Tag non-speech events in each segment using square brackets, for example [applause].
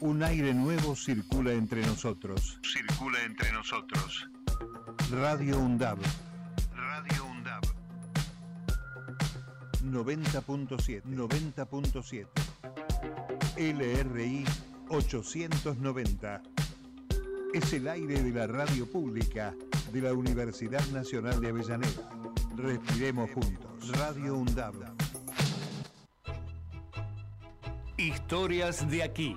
Un aire nuevo circula entre nosotros. Circula entre nosotros. Radio UNDAB. Radio UNDAB. 90.7. 90.7. LRI 890. Es el aire de la radio pública de la Universidad Nacional de Avellaneda. Respiremos juntos. Radio UNDAB. Historias de aquí.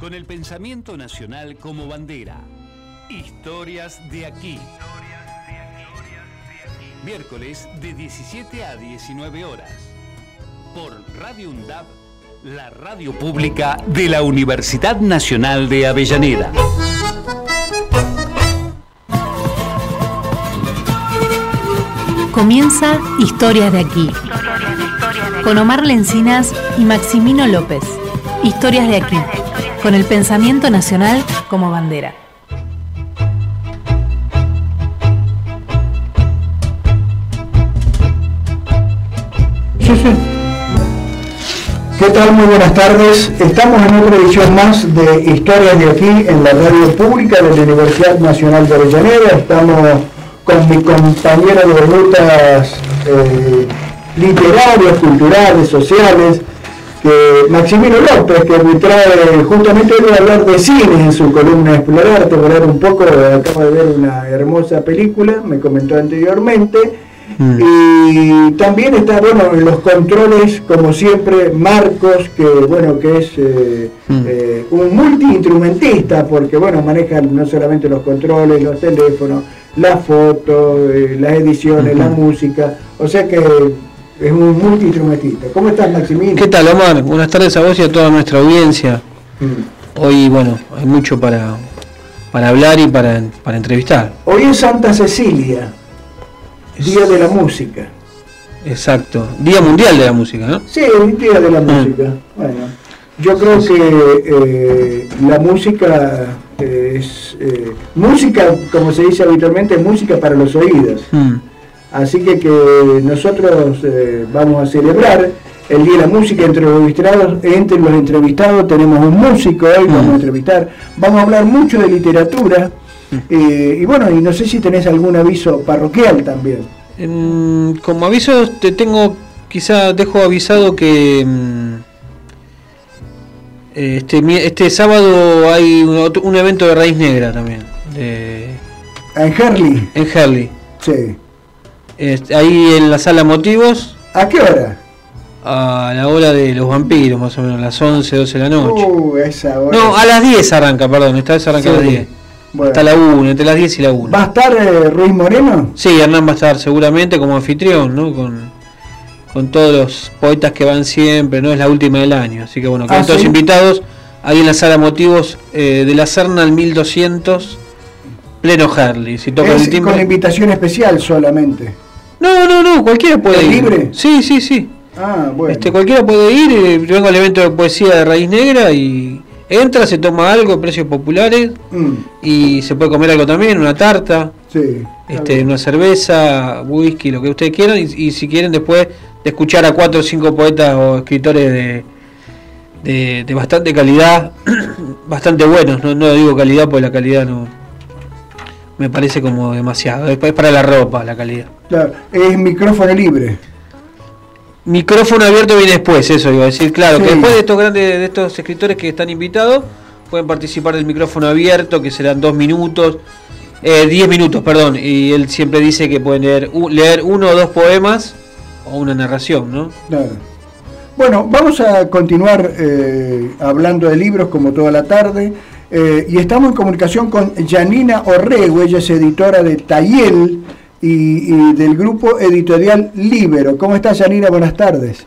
Con el pensamiento nacional como bandera. Historias de aquí. Miércoles de 17 a 19 horas. Por Radio UNDAB, la radio pública de la Universidad Nacional de Avellaneda. Comienza Historias de aquí. Con Omar Lencinas y Maximino López. Historias de aquí. Con el pensamiento nacional como bandera. [laughs] ¿Qué tal? Muy buenas tardes. Estamos en otra edición más de Historias de aquí en la radio pública de la Universidad Nacional de Avellaneda. Estamos con mi compañero de rutas eh, literarias, culturales, sociales, que Maximino López, que me trae justamente hoy a hablar de cine en su columna Explorar, explorar un poco, acabo de ver una hermosa película, me comentó anteriormente. Y también está, bueno, en los controles, como siempre, Marcos, que, bueno, que es eh, eh, un multiinstrumentista, porque, bueno, maneja no solamente los controles, los teléfonos, las fotos, eh, las ediciones, la música, o sea que es un multiinstrumentista. ¿Cómo estás, Maximino? ¿Qué tal, Omar? Buenas tardes a vos y a toda nuestra audiencia. Hoy, bueno, hay mucho para, para hablar y para, para entrevistar. Hoy es Santa Cecilia, Día de la Música. Exacto. Día Mundial de la Música, ¿no? Sí, Día de la Música. Bueno, yo creo que eh, la música es eh, música, como se dice habitualmente, música para los oídos. Mm. Así que, que nosotros eh, vamos a celebrar el Día de la Música entre los entrevistados. Entre los entrevistados tenemos un músico hoy, vamos a entrevistar. Vamos a hablar mucho de literatura. eh, y bueno, y no sé si tenés algún aviso parroquial también. En- como aviso, te tengo, quizá dejo avisado que eh, este, este sábado hay un, un evento de raíz negra también. de- En Herley, en Herley. sí. Este, ahí en la sala Motivos, ¿A qué hora? a la hora de los vampiros, más o menos, a las 11, 12 de la noche. Uh, esa hora. No, a las 10 arranca, perdón, esta vez arranca a las Sí. 10. Bueno. Hasta la 1, entre las 10 y la 1. ¿Va a estar eh, Ruiz Moreno? Sí, Hernán va a estar seguramente como anfitrión, ¿no? Con, con todos los poetas que van siempre, ¿no? Es la última del año. Así que bueno, quedan ¿Ah, todos sí? invitados ahí en la sala Motivos eh, de la Serna al 1200, pleno Harley. Si toca Es el timbre. con invitación especial solamente. No, no, no, cualquiera puede ¿Es ir. libre? Sí, sí, sí. Ah, bueno. Este, cualquiera puede ir. eh, Yo vengo al evento de poesía de Raíz Negra y entra, se toma algo, precios populares Mm, y se puede comer algo también, una tarta. sí. este, una cerveza, whisky, lo que ustedes quieran, y, y si quieren después de escuchar a cuatro o cinco poetas o escritores de, de, de bastante calidad, [clears throat] bastante buenos, no, no digo calidad porque la calidad no me parece como demasiado, es para la ropa la calidad. Claro, es micrófono libre. Micrófono abierto viene después, eso iba a decir, claro, que después de estos grandes, de estos escritores que están invitados, pueden participar del micrófono abierto, que serán dos minutos, eh, diez minutos, perdón, y él siempre dice que pueden leer, leer uno o dos poemas o una narración, ¿no? Claro. Bueno, vamos a continuar eh, hablando de libros como toda la tarde. Eh, y estamos en comunicación con Janina Orrego, ella es editora de Tayel y, y del grupo editorial Libero. ¿Cómo estás, Janina? Buenas tardes.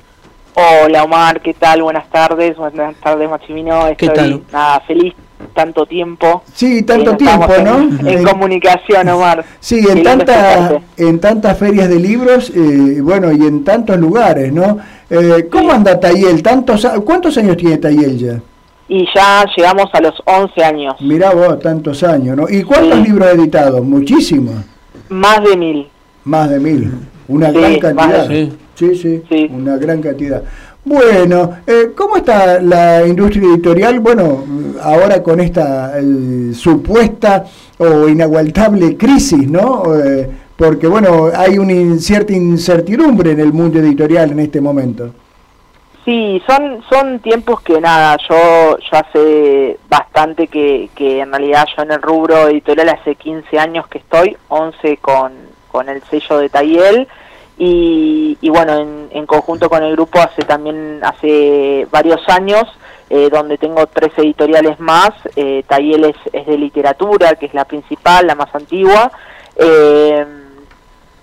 Hola Omar, ¿qué tal? Buenas tardes, buenas tardes Maximino. ¿Qué Estoy tal? nada, feliz tanto tiempo. Sí, tanto que tiempo, ¿no? En, comunicación, Omar. Sí, Qué en, escucharte. en tantas ferias de libros, eh, bueno, y en tantos lugares, ¿no? Eh, ¿Cómo anda Tayel? ¿Tantos, ¿Cuántos años tiene Tayel ya? Y ya llegamos a los 11 años, Mirá vos, tantos años, ¿no? ¿Y cuántos Sí. libros editados? Muchísimos. más de mil. Más de mil. Una Sí, gran cantidad. de- Sí, sí, Sí. una gran cantidad. Bueno, eh, ¿cómo está la industria editorial? Bueno, ahora con esta supuesta o inaguantable crisis, ¿no? Eh, porque, bueno, hay una cierta incertidumbre en el mundo editorial en este momento. Sí, son, son tiempos que nada, yo, yo hace bastante que, que en realidad yo en el rubro editorial hace 15 años que estoy, 11 con, con el sello de Tayel y, y bueno, en, en, conjunto con el grupo hace también, hace varios años, eh, donde tengo tres editoriales más, eh, Tayel es, es, de literatura, que es la principal, la más antigua, eh,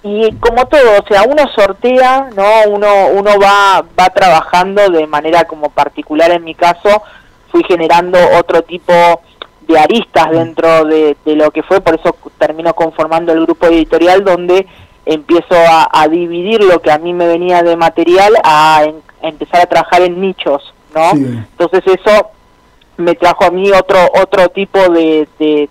y como todo, o sea, uno sortea, ¿no? Uno, uno va, va trabajando de manera como particular en mi caso, fui generando otro tipo de aristas dentro de, de lo que fue, por eso termino conformando el grupo editorial donde empiezo a, dividir lo que a mí me venía de material a, empezar a trabajar en nichos, ¿no? Entonces eso me trajo a mí otro otro tipo de, de,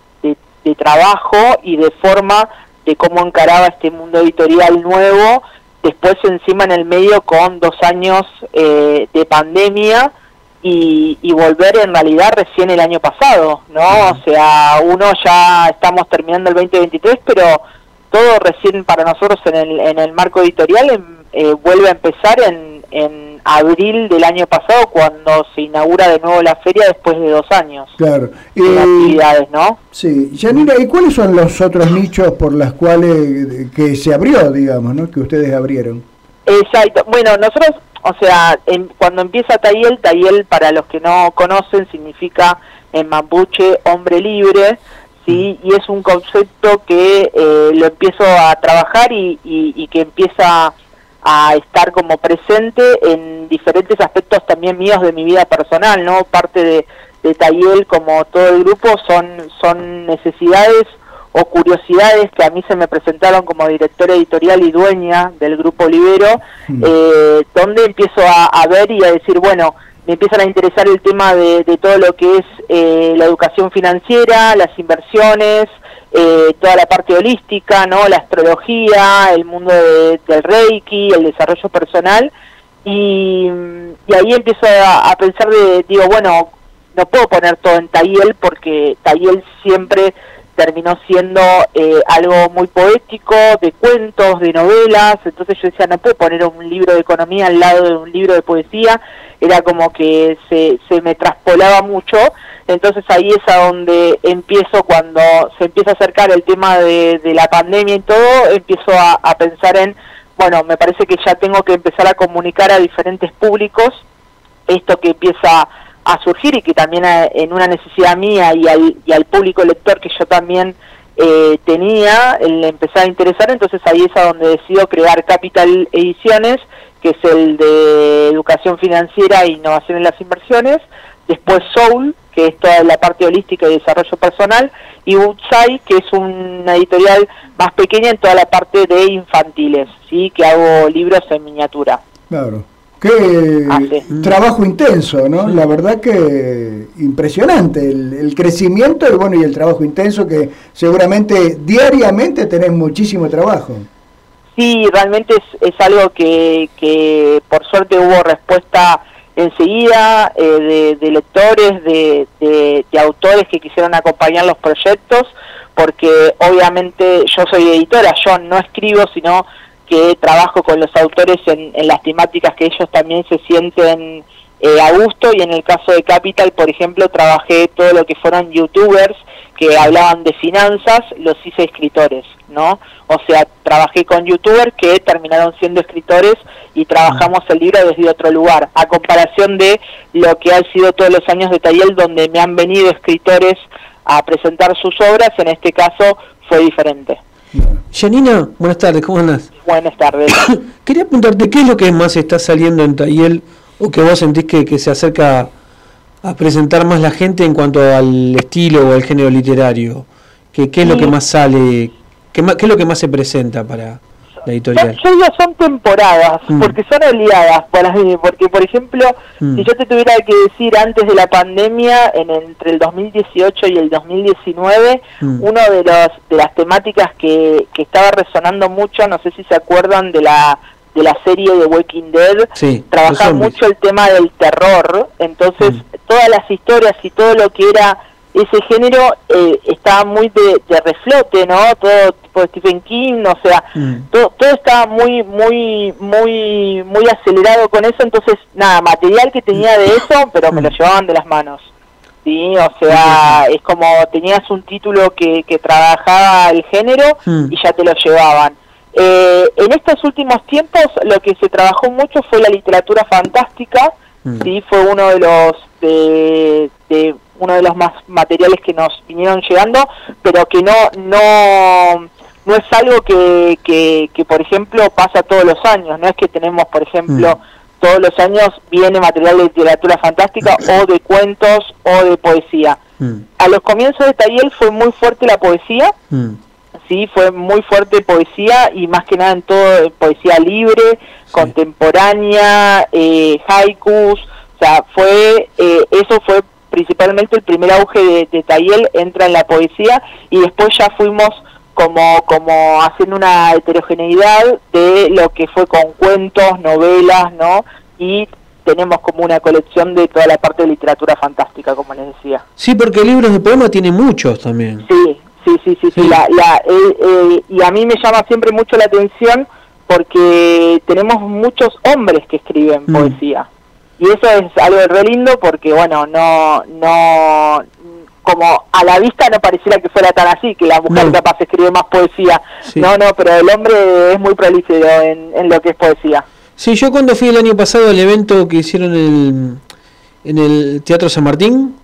trabajo y de forma de cómo encaraba este mundo editorial nuevo, después encima en el medio con dos años eh, de pandemia y, y, volver en realidad recién el año pasado, ¿no? O sea, uno ya estamos terminando el 2023, pero todo recién para nosotros en el, en el marco editorial em, eh, vuelve a empezar en, en abril del año pasado cuando se inaugura de nuevo la feria después de dos años. Claro. De actividades, ¿no? Sí. Yanira, ¿y cuáles son los otros nichos por las cuales que se abrió, digamos, ¿no? que ustedes abrieron? Exacto. Bueno, nosotros, o sea, cuando empieza Tayel, Tayel para los que no conocen significa en mapuche hombre libre. ¿sí? y es un concepto que eh, lo empiezo a trabajar y, y, que empieza a estar como presente en diferentes aspectos también míos de mi vida personal, ¿no? Parte de, de Tayel, como todo el grupo, son, son necesidades o curiosidades que a mí se me presentaron como directora editorial y dueña del grupo Libero, mm. eh, donde empiezo a, a ver y a decir, bueno, me empiezan a interesar el tema de, todo lo que es eh, la educación financiera, las inversiones, eh, toda la parte holística, no, la astrología, el mundo del reiki, el desarrollo personal y, ahí empiezo a, pensar de digo bueno no puedo poner todo en Tayel porque Tayel siempre terminó siendo eh, algo muy poético, de cuentos, de novelas, entonces yo decía, no puedo poner un libro de economía al lado de un libro de poesía, era como que se, se me traspolaba mucho, entonces ahí es a donde empiezo cuando se empieza a acercar el tema de, de la pandemia y todo, empiezo a pensar en, bueno, me parece que ya tengo que empezar a comunicar a diferentes públicos esto que empieza a surgir y que también eh, en una necesidad mía y al, y al público lector que yo también eh, tenía, le empezaba a interesar, entonces ahí es a donde decido crear Capital Ediciones, que es el de educación financiera e innovación en las inversiones, después Soul, que es toda la parte holística y desarrollo personal, y Woodside, que es una editorial más pequeña en toda la parte de infantiles, sí, que hago libros en miniatura. Claro. Qué ah, trabajo intenso, ¿no? La verdad que impresionante el, crecimiento y bueno y el trabajo intenso que seguramente diariamente tenés muchísimo trabajo. Sí, realmente es, es algo que, que por suerte hubo respuesta enseguida eh, de, lectores, de, de, autores que quisieron acompañar los proyectos, porque obviamente yo soy editora, yo no escribo, sino que trabajo con los autores en, las temáticas que ellos también se sienten eh, a gusto. Y en el caso de Capital, por ejemplo, trabajé todo lo que fueron youtubers que hablaban de finanzas, los hice escritores, ¿no? O sea, trabajé con youtubers que terminaron siendo escritores y trabajamos el libro desde otro lugar, a comparación de lo que ha sido todos los años de taller donde me han venido escritores a presentar sus obras, en este caso fue diferente. Janina, buenas tardes, ¿cómo andas? Buenas tardes. [coughs] Quería preguntarte, ¿qué es lo que más está saliendo en Tayel o que vos sentís que, que se acerca a presentar más la gente en cuanto al estilo o al género literario? ¿Qué, qué es lo que más sale? ¿Qué, más, ¿Qué es lo que más se presenta para, la editorial. Yo, digo son temporadas, mm. porque son aliadas para porque por ejemplo, mm. si yo te tuviera que decir antes de la pandemia, en entre el 2018 y el 2019, mm. uno de los de las temáticas que, que estaba resonando mucho, no sé si se acuerdan de la de la serie de Walking Dead, Sí, trabajar mucho el tema del terror, entonces Mm. todas las historias y todo lo que era ese género eh, estaba muy de, de reflote, ¿no? Todo tipo de Stephen King, o sea, Mm. todo, todo estaba muy, muy, muy, muy acelerado con eso, entonces nada, material que tenía de eso, pero me lo llevaban de las manos. Sí, o sea, es como tenías un título que, que trabajaba el género Mm. y ya te lo llevaban. Eh, en estos últimos tiempos lo que se trabajó mucho fue la literatura fantástica, Mm. sí, fue uno de los de, de uno de los más materiales que nos vinieron llegando, pero que no no no es algo que, que, que, por ejemplo pasa todos los años, no es que tenemos por ejemplo Mm. todos los años viene material de literatura fantástica o de cuentos o de poesía. Mm. A los comienzos de Tayel fue muy fuerte la poesía, Mm. Sí, fue muy fuerte poesía y más que nada en todo eh, poesía libre, contemporánea, eh, haikus, o sea, fue, eh, eso fue principalmente el primer auge de, de Tayel, entra en la poesía y después ya fuimos como, como haciendo una heterogeneidad de lo que fue con cuentos, novelas, ¿no? Y tenemos como una colección de toda la parte de literatura fantástica, como les decía. Sí, porque libros de poema tiene muchos también. Sí, sí, sí, sí, sí. Sí. La, la, eh, eh, y a mí me llama siempre mucho la atención porque tenemos muchos hombres que escriben Mm. poesía. Y eso es algo re lindo porque, bueno, no, no, como a la vista no pareciera que fuera tan así, que la mujer No. capaz escribe más poesía. Sí. No, no, pero el hombre es muy prolífero en, en lo que es poesía. Sí, yo cuando fui el año pasado al evento que hicieron el, en el Teatro San Martín,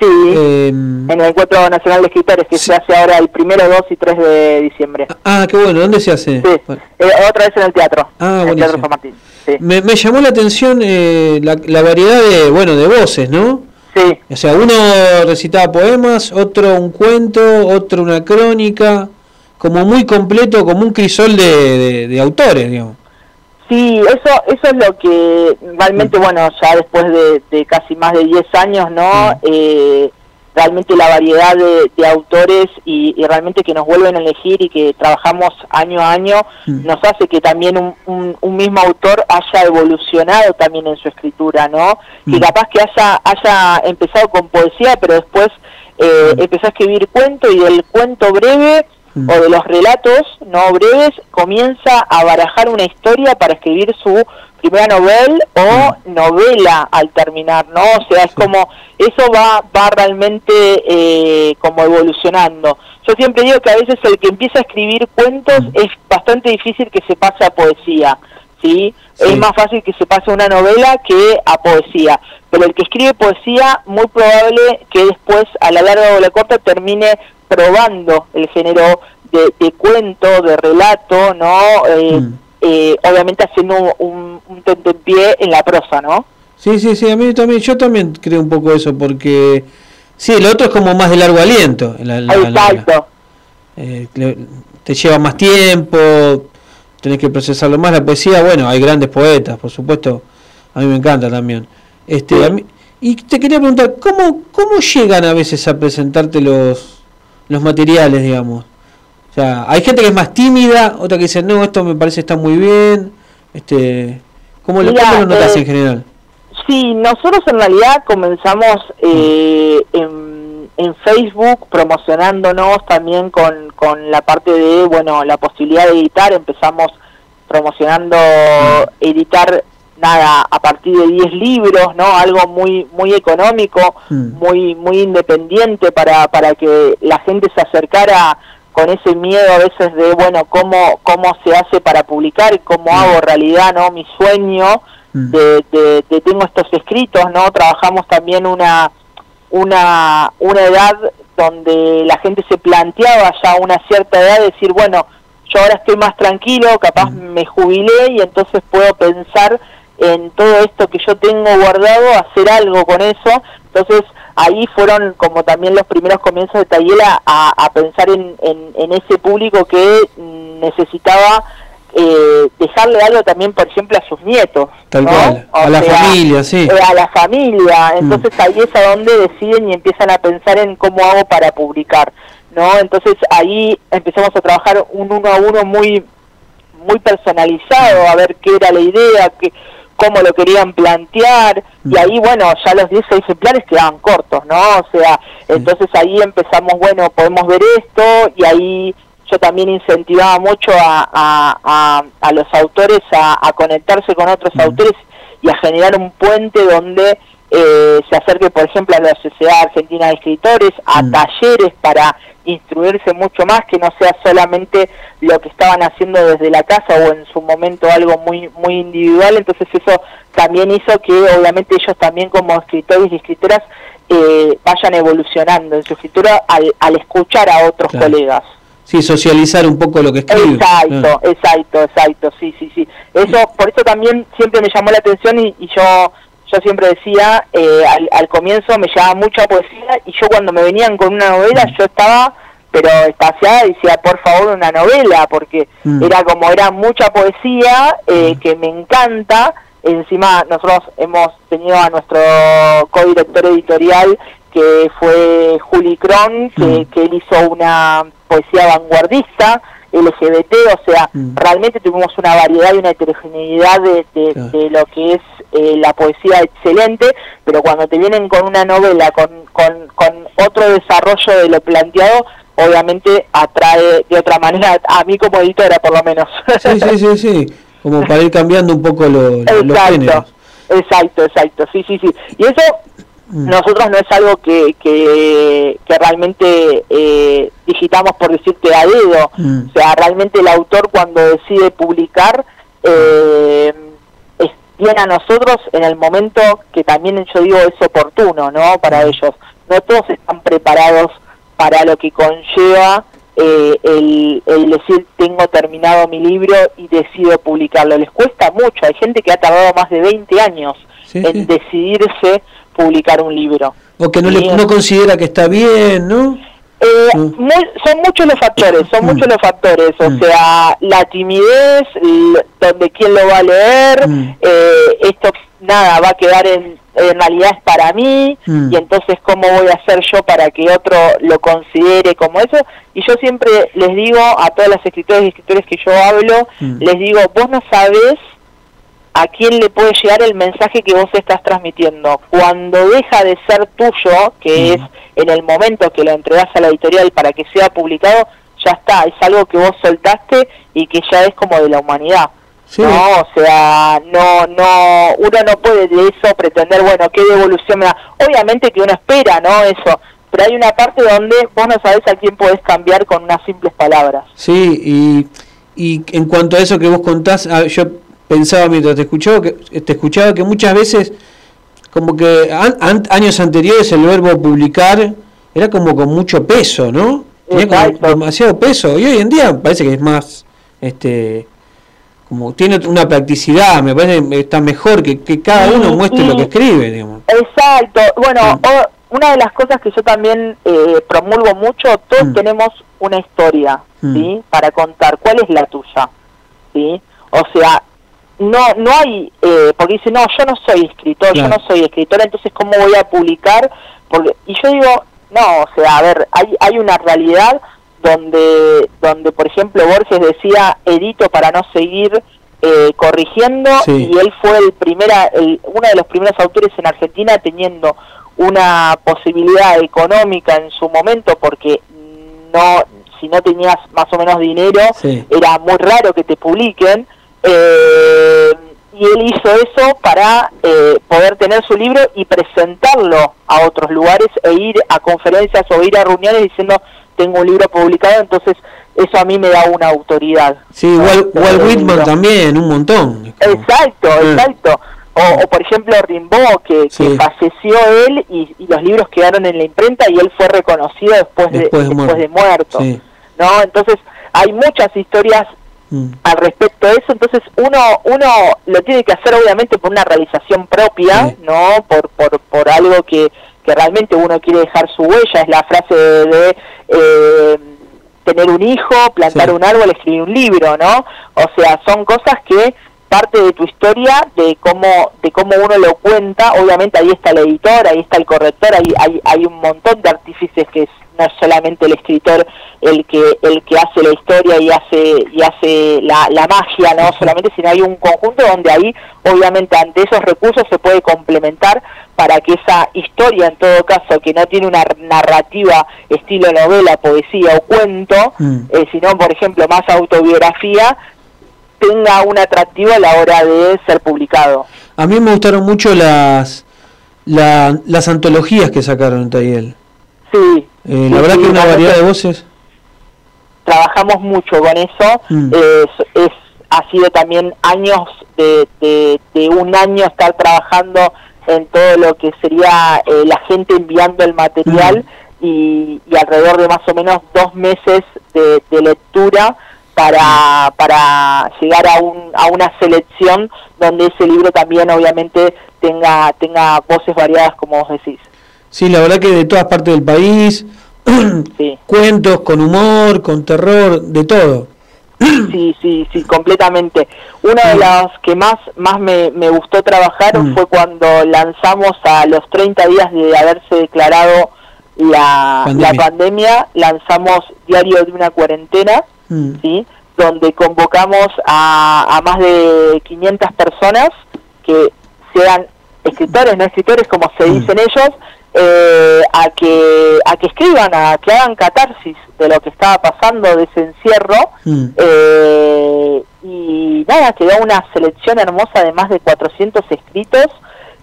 Sí, eh, en el Encuentro Nacional de Escritores que Sí. se hace ahora el primero, 2 y 3 de diciembre. ah, qué bueno, ¿dónde se hace? Sí, Bueno, eh, otra vez en el teatro. Ah, en el. Teatro San Martín. Sí, me, me llamó la atención eh, la, la variedad de, bueno, de voces, ¿no? sí, O sea, uno recitaba poemas, otro un cuento, otro una crónica, como muy completo, como un crisol de, de- de autores, digamos. Sí, eso, eso es lo que realmente, bueno, ya después de, de casi más de 10 años, ¿no? Mm. Eh, realmente la variedad de, de autores y, y realmente que nos vuelven a elegir y que trabajamos año a año Mm. nos hace que también un, un- un mismo autor haya evolucionado también en su escritura, ¿no? Mm. capaz que haya, haya empezado con poesía, pero después eh, Mm. empezó a escribir cuento y del cuento breve Mm. o de los relatos no breves comienza a barajar una historia para escribir su primera novela o novela al terminar, ¿no? O sea, es como, eso va, va realmente eh, como evolucionando. Yo siempre digo que a veces el que empieza a escribir cuentos es bastante difícil que se pase a poesía, ¿sí? Sí. Es más fácil que se pase a una novela que a poesía. Pero el que escribe poesía, muy probable que después, a la larga o la corta, termine probando el género de, de cuento, de relato, ¿no? Eh, Mm. eh, obviamente haciendo un, un tentempié en la prosa, ¿no? Sí, sí, sí, a mí también, yo también creo un poco eso, porque sí, el otro es como más de largo aliento. La, la- la- Exacto. eh, le- te lleva más tiempo, tenés que procesarlo más. La poesía, bueno, hay grandes poetas, por supuesto, a mí me encanta también. Este, a mí- y te quería preguntar, ¿cómo, ¿cómo llegan a veces a presentarte los, los materiales, digamos? O sea, hay gente que es más tímida, otra que dice, no, esto me parece está muy bien. Este, ¿Cómo lo, Mira, cómo lo notas eh, en general? Sí, nosotros en realidad comenzamos eh, en, en Facebook promocionándonos también con, con la parte de, bueno, la posibilidad de editar. Empezamos promocionando editar, nada, a partir de 10 libros, ¿no? Algo muy muy económico, Mm. muy muy independiente para, para que la gente se acercara con ese miedo a veces de, bueno, cómo, cómo se hace para publicar, cómo hago realidad, ¿no? Mi sueño Mm. de, de, de tengo estos escritos, ¿no? Trabajamos también una, una, una edad donde la gente se planteaba ya a una cierta edad decir, bueno, yo ahora estoy más tranquilo, capaz me jubilé y entonces puedo pensar en todo esto que yo tengo guardado, hacer algo con eso. Entonces ahí fueron como también los primeros comienzos de Tayela a, a pensar en, en, en ese público que mm, necesitaba eh, dejarle algo también, por ejemplo, a sus nietos. Tal ¿no? cual, O a la sea, familia, sí. eh, a la familia. Mm. Entonces ahí es a donde deciden y empiezan a pensar en cómo hago para publicar. ¿no? Entonces ahí empezamos a trabajar un uno a uno muy muy personalizado, a ver qué era la idea, qué, cómo lo querían plantear, y ahí, bueno, ya los 10 ejemplares quedaban cortos, ¿no? O sea, entonces ahí empezamos, bueno, podemos ver esto, y ahí yo también incentivaba mucho a, a, a, los autores a, conectarse con otros autores y a generar un puente donde eh, se acerque, por ejemplo, a la Sociedad Argentina de Escritores, a talleres para instruirse mucho más, que no sea solamente lo que estaban haciendo desde la casa o en su momento algo muy muy individual, entonces eso también hizo que obviamente ellos también como escritores y escritoras eh, vayan evolucionando en su escritura al, al escuchar a otros colegas. Sí, socializar un poco lo que escribe. Exacto, exacto, exacto, sí, sí, sí. Eso, por eso también siempre me llamó la atención y, y yo yo siempre decía, eh, al, comienzo me llamaba mucha poesía y yo cuando me venían con una novela yo estaba pero espaciada decía por favor una novela porque mm. era como era mucha poesía eh, mm. que me encanta encima nosotros hemos tenido a nuestro co-director editorial que fue Juli Cron que, mm. que él hizo una poesía vanguardista LGBT, o sea, mm. realmente tuvimos una variedad y una heterogeneidad de, de, lo que es eh, la poesía excelente, pero cuando te vienen con una novela, con, con, con otro desarrollo de lo planteado, obviamente atrae de otra manera, a mí como editora por lo menos. Sí, sí, sí, sí, como para ir cambiando un poco lo, exacto, los géneros. Exacto, exacto, sí, sí, sí. Y eso. Nosotros no es algo que, que, realmente eh, digitamos por decirte a dedo. Mm. O sea, realmente el autor cuando decide publicar eh, es, a nosotros en el momento que también yo digo es oportuno, ¿no? Para mm. ellos. No todos están preparados para lo que conlleva eh, el, el, decir tengo terminado mi libro y decido publicarlo. Les cuesta mucho. Hay gente que ha tardado más de 20 años en decidirse publicar un libro. O que no, le, no considera que está bien, ¿no? Eh, mm. son muchos los factores, son mm. muchos los factores, o mm. sea, la timidez, donde quién lo va a leer, eh, esto nada, va a quedar en, en realidad es para mí, y entonces cómo voy a hacer yo para que otro lo considere como eso, y yo siempre les digo a todas las escritoras y escritores que yo hablo, les digo, vos no sabes a quién le puede llegar el mensaje que vos estás transmitiendo. Cuando deja de ser tuyo, que es en el momento que lo entregas a la editorial para que sea publicado, ya está, es algo que vos soltaste y que ya es como de la humanidad. No, o sea, no, no, uno no puede de eso pretender, bueno, qué devolución me da. Obviamente que uno espera, ¿no? Eso, pero hay una parte donde vos no sabés a quién podés cambiar con unas simples palabras. Sí, y, y en cuanto a eso que vos contás, yo pensaba mientras te escuchaba que, te escuchaba que muchas veces, como que años anteriores el verbo publicar era como con mucho peso, ¿no? Tenía demasiado peso. Y hoy en día parece que es más, este como tiene una practicidad, me parece que está mejor que, que cada uno muestre lo que escribe, digamos. Exacto. Bueno, una de las cosas que yo también eh, promulgo mucho, todos mm. tenemos una historia, mm. ¿sí? Para contar. ¿Cuál es la tuya? ¿Sí? O sea, no no hay eh, porque dice no yo no soy escritor yo no soy escritora entonces cómo voy a publicar porque y yo digo no o sea a ver hay hay una realidad donde donde por ejemplo Borges decía edito para no seguir eh, corrigiendo y él fue el primera el, uno de los primeros autores en Argentina teniendo una posibilidad económica en su momento porque no si no tenías más o menos dinero era muy raro que te publiquen eh, y él hizo eso para eh, poder tener su libro y presentarlo a otros lugares e ir a conferencias o ir a reuniones diciendo tengo un libro publicado, entonces eso a mí me da una autoridad. Sí, Walt, Whitman también, un montón. Exacto, ah. exacto. O, por ejemplo Rimbaud, que, falleció él y, los libros quedaron en la imprenta y él fue reconocido después, de, después de muerto. ¿no? Entonces hay muchas historias Mm. al respecto de eso. Entonces uno uno lo tiene que hacer obviamente por una realización propia, no por, por, por algo que, que realmente uno quiere dejar su huella. Es la frase de, eh, tener un hijo, plantar un árbol, escribir un libro, ¿no? O sea, son cosas que parte de tu historia, de cómo, de cómo uno lo cuenta, obviamente ahí está el editor, ahí está el corrector, ahí hay, hay un montón de artífices que es, no es solamente el escritor el que el que hace la historia y hace y hace la, la magia no solamente sino hay un conjunto donde ahí obviamente ante esos recursos se puede complementar para que esa historia en todo caso que no tiene una narrativa estilo novela poesía o cuento Mm. eh, sino por ejemplo más autobiografía tenga un atractivo a la hora de ser publicado A mí me gustaron mucho las la- las antologías que sacaron en Tayel. sí Eh, Sí, la verdad sí, que una variedad de voces. trabajamos mucho con eso. Mm. Es, es- ha sido también años de, de, de un año estar trabajando en todo lo que sería eh, la gente enviando el material y, y alrededor de más o menos dos meses de, de lectura para, para llegar a, un, a una selección donde ese libro también obviamente tenga, tenga voces variadas como vos decís. Sí, la verdad que de todas partes del país, [clears throat] Sí. cuentos con humor, con terror, de todo. [clears throat] Sí, sí, sí, completamente. Una de las que más, más me, me gustó trabajar Mm. fue cuando lanzamos a los 30 días de haberse declarado la Pandemia. la pandemia, lanzamos Diario de una cuarentena, Mm. ¿sí? donde convocamos a, a más de 500 personas que sean escritores, no escritores, como se Mm. dicen ellos, eh, a que a que escriban, a que hagan catarsis de lo que estaba pasando, de ese encierro, Mm. eh, y nada, quedó una selección hermosa de más de 400 escritos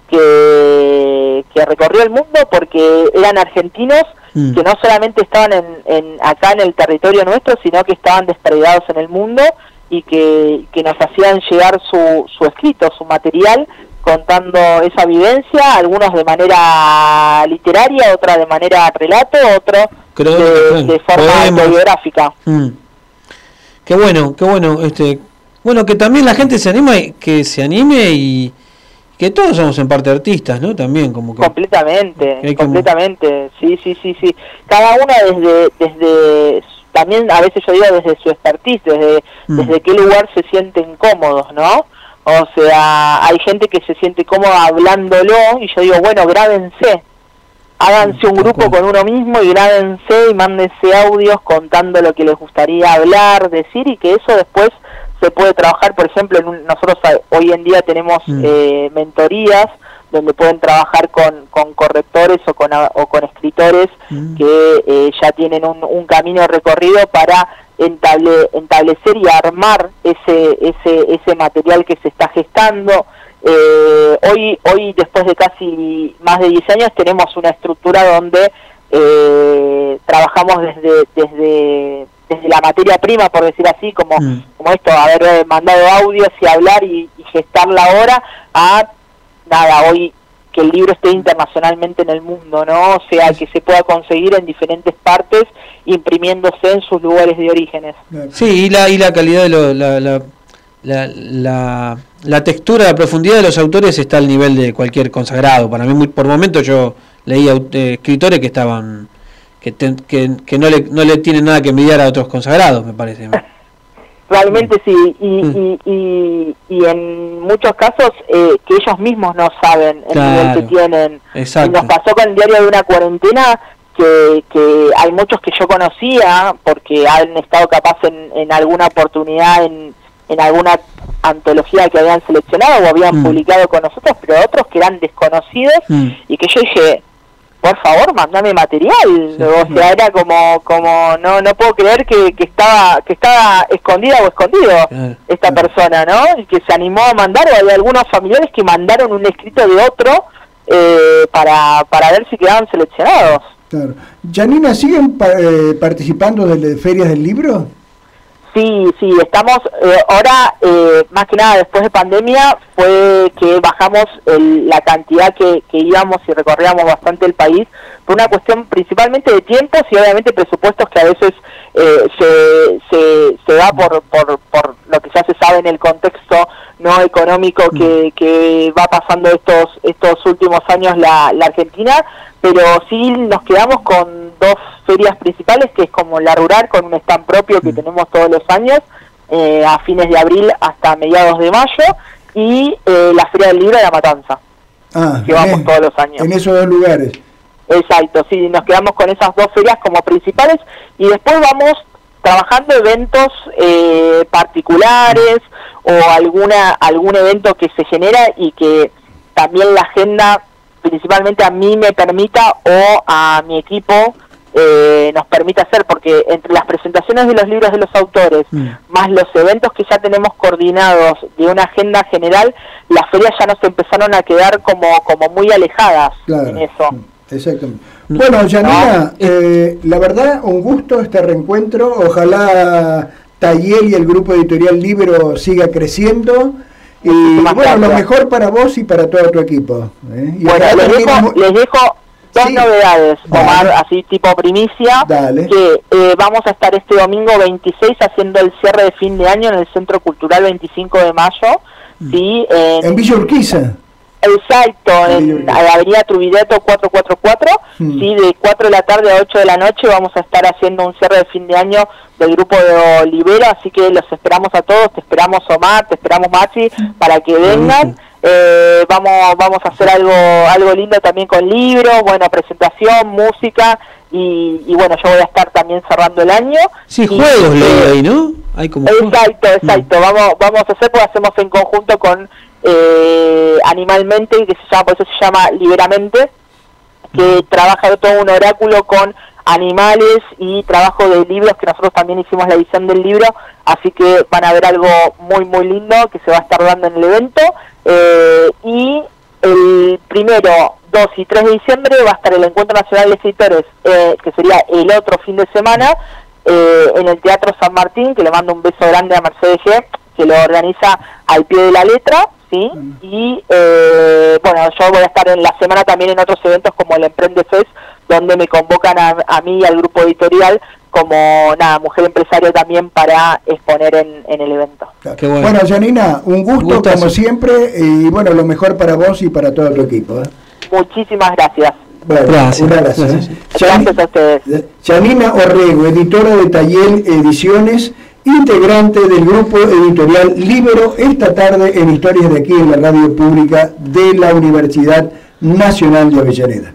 que, que recorrió el mundo porque eran argentinos Mm. que no solamente estaban en, en- acá en el territorio nuestro, sino que estaban desperdigados en el mundo y que, que nos hacían llegar su, su escrito, su material, contando esa vivencia, algunos de manera literaria, otra de manera relato, otro de, forma autobiográfica. Mm. Qué bueno, qué bueno, este, bueno que también la gente se anime, que se anime y que todos somos en parte artistas, ¿no? También como que Completamente, como- completamente, sí, sí, sí, sí. Cada una desde, desde, también a veces yo digo desde su expertise, desde, Mm. desde qué lugar se sienten cómodos, ¿no? O sea, hay gente que se siente cómoda hablándolo y yo digo, bueno, grábense, háganse un grupo con uno mismo y grábense y mándense audios contando lo que les gustaría hablar, decir y que eso después se puede trabajar, por ejemplo, en un- nosotros hoy en día tenemos Mm. eh, mentorías donde pueden trabajar con, con correctores o con, o con escritores Mm. que eh, ya tienen un, un camino recorrido para entable- establecer y armar ese, ese, ese material que se está gestando. Eh, hoy, hoy, después de casi más de 10 años, tenemos una estructura donde eh, trabajamos desde, desde, desde la materia prima, por decir así, como, Mm. como esto, haber eh, mandado audios y hablar y, y gestarla ahora, a nada, hoy que el libro esté internacionalmente en el mundo, ¿no? O sea, que se pueda conseguir en diferentes partes, imprimiéndose en sus lugares de orígenes. Sí, y la, y la calidad de lo- la, la, la, la, la textura, la profundidad de los autores está al nivel de cualquier consagrado. Para mí, muy, por momentos yo leí eh, escritores que estaban que, ten- que, que no, le, no le tienen nada que envidiar a otros consagrados, me parece. [laughs] Realmente sí, y, Mm. y, y, y en muchos casos eh, que ellos mismos no saben el nivel Claro, que tienen. exacto. Y nos pasó con el diario de una cuarentena que, que hay muchos que yo conocía porque han estado capaz en, en alguna oportunidad en, en alguna antología que habían seleccionado o habían Mm. publicado con nosotros, pero otros que eran desconocidos Mm. y que yo dije, por favor, mandame material. O sea, era como, como no, no puedo creer que, que estaba, que estaba escondida o escondido Claro, esta persona, ¿no? Y que se animó a mandar, o hay algunos familiares que mandaron un escrito de otro eh, para, para ver si quedaban seleccionados. Claro. Janina, ¿siguen pa- eh, participando de las ferias del libro? Sí, sí, estamos eh, ahora, eh, más que nada después de pandemia, fue que bajamos el- la cantidad que, que íbamos y recorríamos bastante el país, por una cuestión principalmente de tiempos y obviamente presupuestos que a veces eh, se, se, se da por, por, por lo que ya se sabe en el contexto no económico que, que va pasando estos, estos últimos años la, la Argentina, pero sí nos quedamos con dos ferias principales, que es como la rural, con un stand propio que tenemos todos los años, eh, a fines de abril hasta mediados de mayo y eh, la Feria del Libro de la Matanza, Ah, que vamos todos los años. en esos dos lugares. Exacto, sí, nos quedamos con esas dos ferias como principales y después vamos trabajando eventos eh, particulares o alguna algún evento que se genera y que también la agenda principalmente a mí me permita o a mi equipo eh, nos permite hacer, porque entre las presentaciones de los libros de los autores, Mm. más los eventos que ya tenemos coordinados de una agenda general, las ferias ya nos empezaron a quedar como, como muy alejadas Claro. en eso. Exactamente. Bueno, Janina, eh, la verdad, un gusto este reencuentro. Ojalá Tayel y el grupo editorial Libro siga creciendo. Y bueno, lo mejor para vos y para todo tu equipo. ¿eh? Y Bueno, les dejo, les dejo dos Sí. novedades, Dale. Omar, así tipo primicia, Dale. que eh, vamos a estar este domingo 26 haciendo el cierre de fin de año en el Centro Cultural 25 de mayo, ¿sí? En, Mm. En Villa Urquiza. Exacto, en la Avenida Trubideto 444, Mm. sí, de 4 de la tarde a 8 de la noche vamos a estar haciendo un cierre de fin de año del grupo de Olivero, así que los esperamos a todos, te esperamos Omar, te esperamos Maxi, para que vengan. Eh, vamos vamos a hacer algo algo lindo también con libros, bueno, presentación, música y, y bueno, yo voy a estar también cerrando el año. Sí, Y, juegos eh, leí ahí, ¿no? Hay como. Exacto, exacto. Vamos, vamos a hacer, pues hacemos en conjunto con eh, Animalmente, que se llama, por eso se llama Liberamente, que trabaja todo un oráculo con animales y trabajo de libros, que nosotros también hicimos la edición del libro, así que van a ver algo muy, muy lindo que se va a estar dando en el evento. Eh, y el primero, 2 y 3 de diciembre va a estar el Encuentro Nacional de Escritores, eh, que sería el otro fin de semana, eh, en el Teatro San Martín, que le mando un beso grande a Mercedes G, que lo organiza al pie de la letra, ¿sí? Y eh, bueno, yo voy a estar en la semana también en otros eventos como el Emprende Fest, donde me convocan a, a mí y al grupo editorial como, nada, mujer empresaria también para exponer en, en el evento. Qué bueno. Bueno, Janina, un gusto como siempre y bueno, lo mejor para vos y para todo tu equipo. ¿eh? Muchísimas gracias. Bueno, Gracias, un abrazo. gracias. ¿eh? Jani- Gracias a ustedes. Janina Orrego, editora de Tayel Ediciones, integrante del grupo editorial Libero, esta tarde en Historias de aquí en la radio pública de la Universidad Nacional de Avellaneda.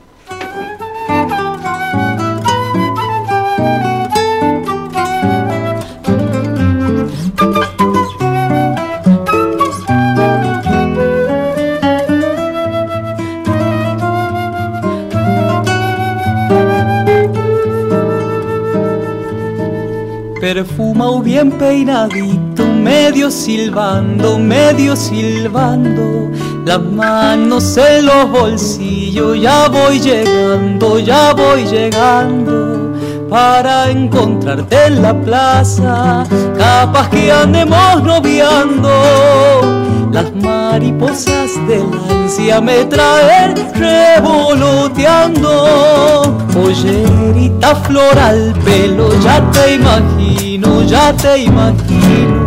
Perfumado bien peinadito, medio silbando, medio silbando, las manos en los bolsillos, ya voy llegando, ya voy llegando, para encontrarte en la plaza, capaz que andemos noviando. Las mariposas del ansia me traen revoloteando. Pollerita floral, pelo, ya te imagino, ya te imagino.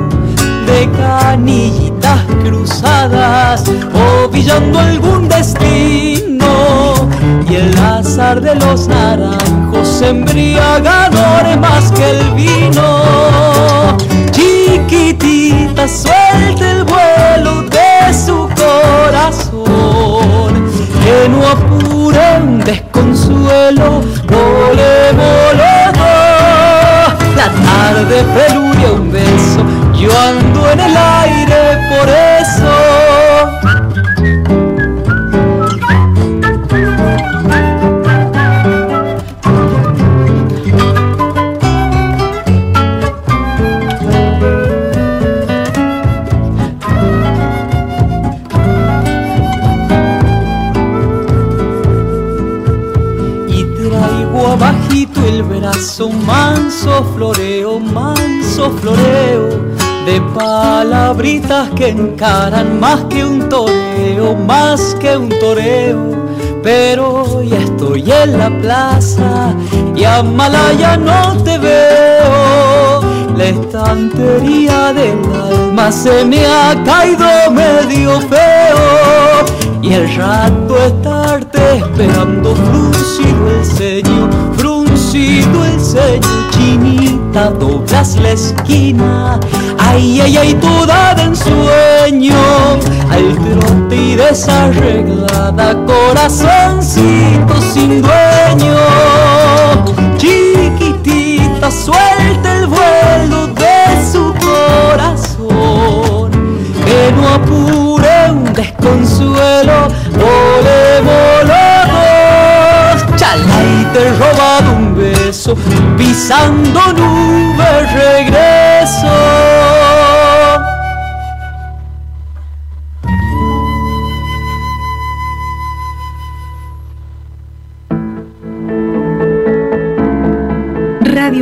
De canillitas cruzadas, ovillando algún destino. Y el azar de los naranjos embriagadores más que el vino. Chiquitita, suelta el vuelo de su corazón. Que no apure un desconsuelo, los dos. La tarde preludia un yo ando en el aire por eso. y traigo abajito el brazo manso floreo, manso floreo de palabritas que encaran más que un toreo, más que un toreo. Pero ya estoy en la plaza y a Malaya no te veo. La estantería del alma se me ha caído medio feo y el rato estarte esperando fruncido el ceño, fruncido el ceño, chinita, doblas la esquina, ay, ay, ay, toda de ensueño, al trote y desarreglada, corazoncito sin dueño, chiquitita, suelta el vuelo de su corazón, que no apure un desconsuelo, volemos los dos, chala y te he robado un beso, pisando nubes regreso.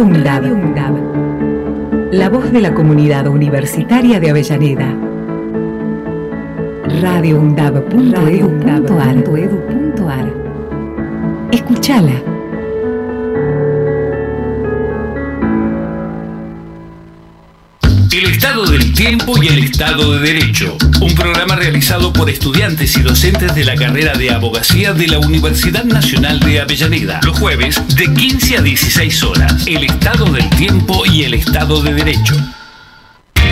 Radio UNDAB. La voz de la comunidad universitaria de Avellaneda. radioundab.edu.ar Escúchala. El estado del tiempo y el estado de derecho. Un programa realizado por estudiantes y docentes de la carrera de abogacía de la Universidad Nacional de Avellaneda. Los jueves de 15 a 16 horas. El estado del tiempo y el estado de derecho.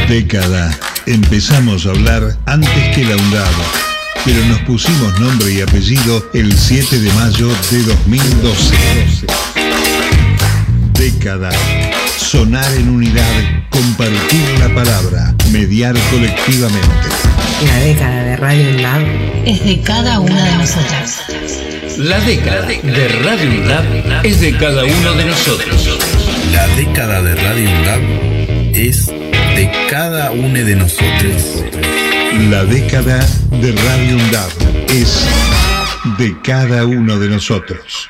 Década. Empezamos a hablar antes que la UNDAB, pero nos pusimos nombre y apellido el 7 de mayo de 2012. Década. Sonar en unidad, compartir la palabra, mediar colectivamente. La década de Radio UNDAB Es de cada una de nosotras. La década de Radio UNDAB es de cada uno de nosotros. La década de Radio UNDAB es de cada uno de nosotros. La década de Radio UNDAB es de cada uno de nosotros.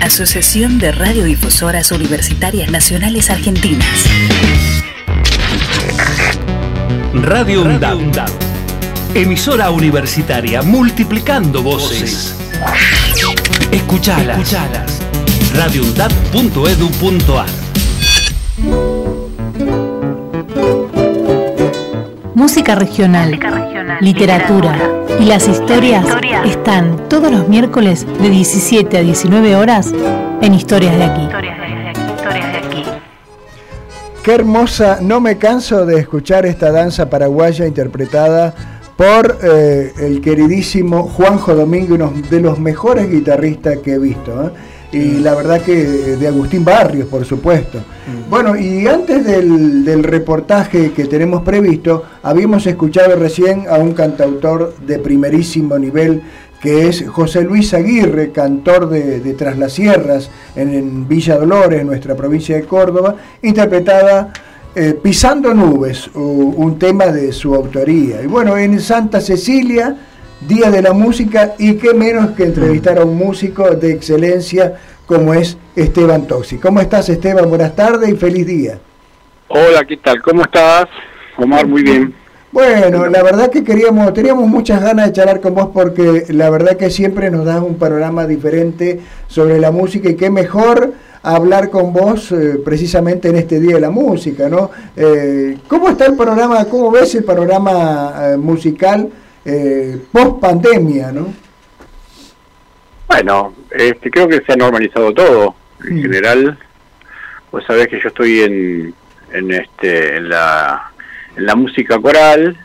Asociación de Radiodifusoras Universitarias Nacionales Argentinas. Radio UNDAB. Emisora universitaria multiplicando voces. Escuchalas. Escuchalas. Música regional, literatura, y las historias están todos los miércoles de 17 a 19 horas en Historias de aquí. Qué hermosa, no me canso de escuchar esta danza paraguaya interpretada por eh, el queridísimo Juanjo Domingo, uno de los mejores guitarristas que he visto. ¿eh? Y la verdad que de Agustín Barrios, por supuesto. Bueno, y antes del, del reportaje que tenemos previsto, habíamos escuchado recién a un cantautor de primerísimo nivel que es José Luis Aguirre, cantor de, de Tras las Sierras, en, en Villa Dolores, en nuestra provincia de Córdoba, interpretada eh, Pisando Nubes, un tema de su autoría. Y bueno, en Santa Cecilia, Día de la Música, y qué menos que entrevistar a un músico de excelencia como es Esteban Toxi. ¿Cómo estás Esteban? Buenas tardes y feliz día. Hola, ¿qué tal? ¿Cómo estás? Omar, muy bien. Bueno, la verdad que queríamos, teníamos muchas ganas de charlar con vos porque la verdad que siempre nos das un panorama diferente sobre la música y qué mejor hablar con vos eh, precisamente en este Día de la Música, ¿no? Eh, ¿Cómo está el panorama, cómo ves el panorama eh, musical post pandemia, no? Bueno, este, creo que se ha normalizado todo. En general, vos sabés que yo estoy en, en, este, en, la, en la música coral.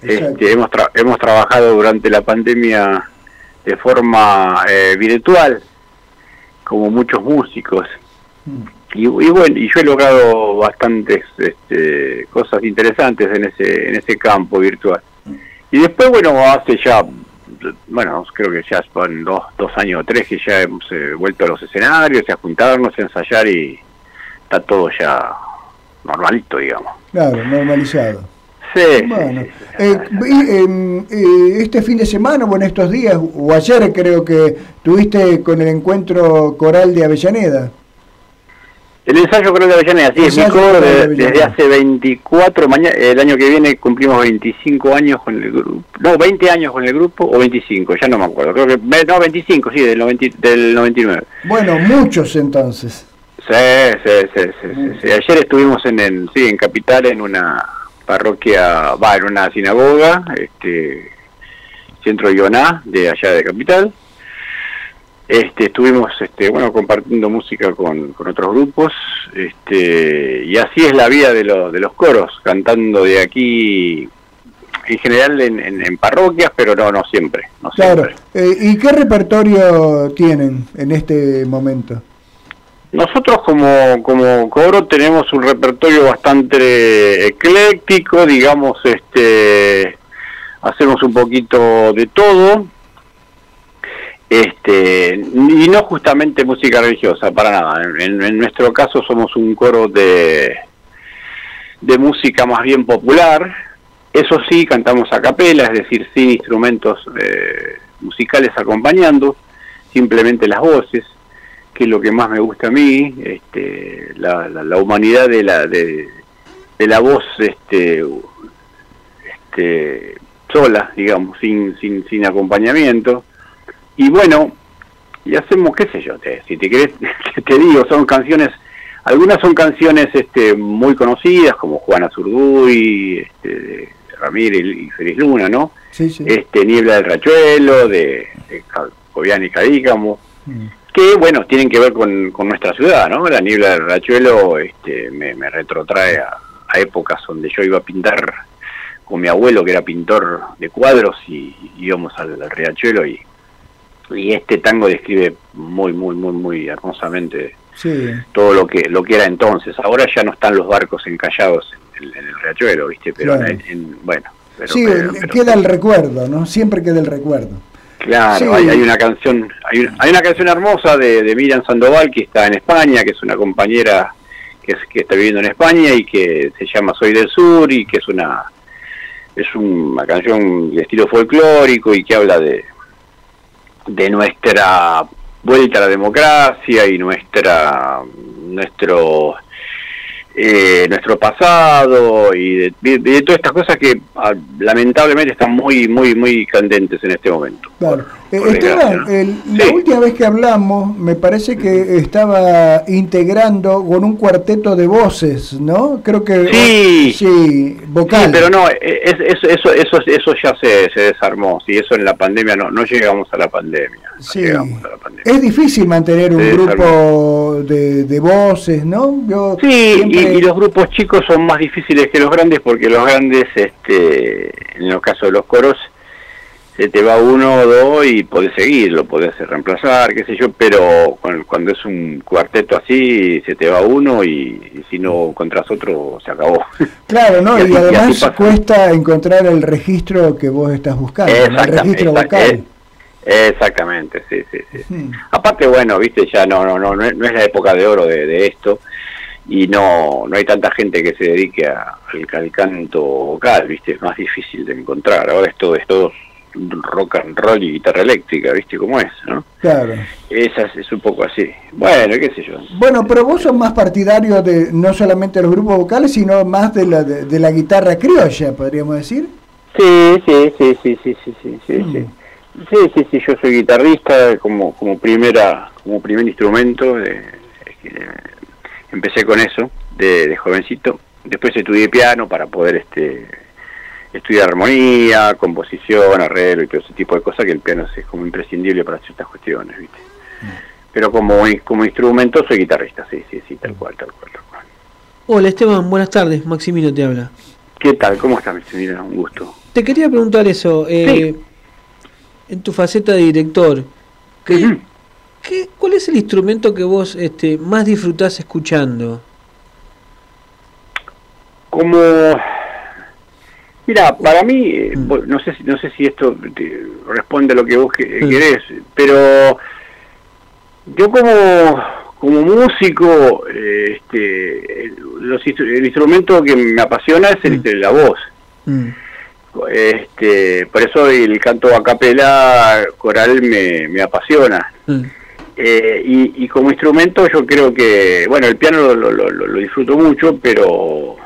Este, hemos, tra- hemos trabajado durante la pandemia de forma eh, virtual, como muchos músicos. Y, y bueno, y yo he logrado bastantes este, cosas interesantes en ese, en ese campo virtual. Y después, bueno, hace ya bueno, creo que ya son dos, dos años o tres que ya hemos eh, vuelto a los escenarios, a juntarnos, a ensayar y está todo ya normalito, digamos. Claro, normalizado. Sí. Bueno, eh, em, eh, este fin de semana, bueno, estos días, o ayer creo que tuviste con el encuentro coral de Avellaneda. El ensayo coral de Avellaneda, sí, es mi coro de desde hace 24, mañana, el año que viene cumplimos 25 años con el grupo, no, 20 años con el grupo o 25, ya no me acuerdo, creo que, no, 25, sí, del, 90 del 99. Bueno, muchos entonces. Sí, sí, sí, sí, sí, sí. Ayer estuvimos en, en, sí, en Capital en una parroquia, va, en una sinagoga, este, centro Ioná, de allá de Capital. Este, estuvimos, este, bueno, compartiendo música con, con otros grupos, este, y así es la vida de, los de los coros, cantando de aquí, en general en, en- en parroquias, pero no, no siempre, no Claro. siempre. Eh, ¿Y qué repertorio tienen en este momento? Nosotros como, como coro tenemos un repertorio bastante ecléctico, digamos, este, hacemos un poquito de todo, este, y no justamente música religiosa, para nada. En, nuestro caso somos un coro de, de música más bien popular, eso sí, cantamos a capela, es decir, sin instrumentos eh, musicales acompañando, simplemente las voces que es lo que más me gusta a mí, este, la, la, la humanidad de la de, de la voz este, este, sola, digamos, sin, sin, sin acompañamiento. Y bueno, y hacemos, qué sé yo, te, si te querés, [laughs] te digo, son canciones, algunas son canciones este, muy conocidas, como Juana Zurduy, este, Ramírez y Feliz Luna, ¿no? Sí, sí. Este, Niebla del Rachuelo, de, de Jovian y Cadícamo que bueno tienen que ver con, con nuestra ciudad no la niebla del Rachuelo este, me, me retrotrae a, a épocas donde yo iba a pintar con mi abuelo que era pintor de cuadros y, y íbamos al, al riachuelo y, y este tango describe muy muy muy muy hermosamente Sí. todo lo que lo que era entonces ahora ya no están los barcos encallados en, el- en el riachuelo viste pero Claro. en- en- bueno pero, sí, pero- pero- queda el recuerdo, ¿no? Siempre queda el recuerdo. Claro, Sí. hay, hay una canción, hay una, hay una canción hermosa de, de Miriam Sandoval que está en España, que es una compañera que, es- que está viviendo en España y que se llama Soy del Sur y que es una es una canción de estilo folclórico y que habla de de nuestra vuelta a la democracia y nuestra nuestro eh, nuestro pasado y de, todas estas cosas que ah, lamentablemente están muy muy muy candentes en este momento. Claro. Eh, Esteban, el- la última vez que hablamos, me parece que estaba integrando con un cuarteto de voces, ¿no? Creo que. Sí. Sí, vocal. Sí, pero no, eh, es- es- eso, eso, eso ya se, se desarmó. Sí, eso en la pandemia no, no llegamos a la pandemia. no Sí. llegamos a la pandemia. Es difícil mantener un Se grupo de, de voces, ¿no? Yo Sí, y, siempre- y los grupos chicos son más difíciles que los grandes porque los grandes, este, en los casos de los coros, se te va uno o dos y podés seguir, lo podés reemplazar, qué sé yo, pero cuando, es un cuarteto así, se te va uno y, y si no encontrás otro, se acabó. [laughs] Claro, ¿no? y así- además cuesta encontrar el registro que vos estás buscando, el registro vocal. eh, exactamente, sí, sí, sí. Hmm. Aparte, bueno, viste, ya no, no, no, no es, no es la época de oro de, de esto y no, no hay tanta gente que se dedique a- al, al canto vocal, viste, es más difícil de encontrar. Ahora esto es todo rock and roll y guitarra eléctrica, ¿viste cómo es? ¿no? Claro. Esa es un poco así. Bueno, qué sé yo. Bueno, pero vos sos más partidario de no solamente de los grupos vocales, sino más de la, de, la guitarra criolla, podríamos decir. Sí, sí, sí, sí, sí, sí, sí, sí. Mm. Sí. Sí, sí, yo soy guitarrista como, como, primera, como primer instrumento. Eh, eh, empecé con eso de, de jovencito. Después estudié piano para poder este, estudiar armonía, composición, arreglo y todo ese tipo de cosas que el piano es como imprescindible para ciertas cuestiones, ¿viste? Pero como como instrumento soy guitarrista, sí, sí, sí, tal cual, tal cual. tal cual. Hola Esteban, buenas tardes, Maximino te habla. ¿Qué tal? ¿Cómo estás, mi señora? Un gusto. Te quería preguntar eso, eh, en tu faceta de director, ¿qué, qué- ¿cuál es el instrumento que vos este, más disfrutás escuchando? como Mira, para mí, eh, vos- no sé si no sé si esto te responde a lo que vos que- querés, pero yo como como músico, eh, este, el, los el instrumento que me apasiona es el, de la voz. Este, por eso el canto a capela coral me, me apasiona. Eh, y, y como instrumento yo creo que, bueno, el piano lo, lo- lo- lo disfruto mucho, pero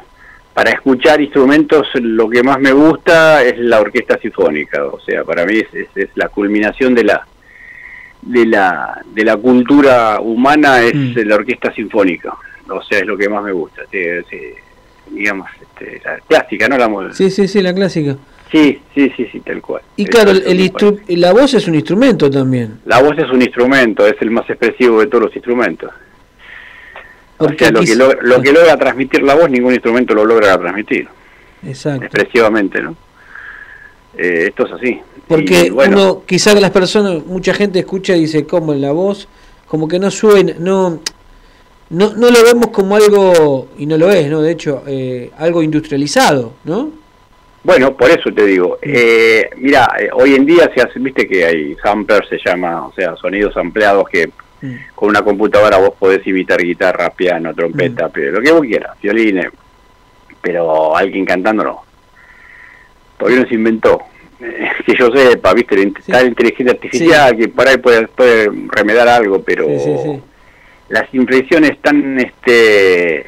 para escuchar instrumentos lo que más me gusta es la orquesta sinfónica, o sea, para mí es, es- es la culminación de la de la de la cultura humana es la orquesta sinfónica, o sea, es lo que más me gusta, sí, sí, digamos, este, la clásica, no la Sí, sí, sí, la clásica. Sí, sí, sí, sí, tal cual. Y claro, el, la voz es un instrumento también. La voz es un instrumento, es el más expresivo de todos los instrumentos. O Porque sea, lo que, quizá- logra, lo que logra transmitir la voz, ningún instrumento lo logra transmitir, Exacto. expresivamente, ¿no? Eh, esto es así. Porque Y, bueno, uno, quizá las personas, mucha gente escucha y dice, como en la voz, como que no suena, no, no, no lo vemos como algo, y no lo es, ¿no? De hecho, eh, algo industrializado, ¿no? Bueno, por eso te digo, eh, mira, eh, hoy en día se hace, viste que hay sampler, se llama, o sea, sonidos ampliados que con una computadora vos podés imitar guitarra, piano, trompeta, pero lo que vos quieras, violines, pero alguien cantando no. Todavía no se inventó. [laughs] Que yo sepa, viste, la inteligencia artificial que por ahí puede, puede remedar algo, pero las impresiones tan, este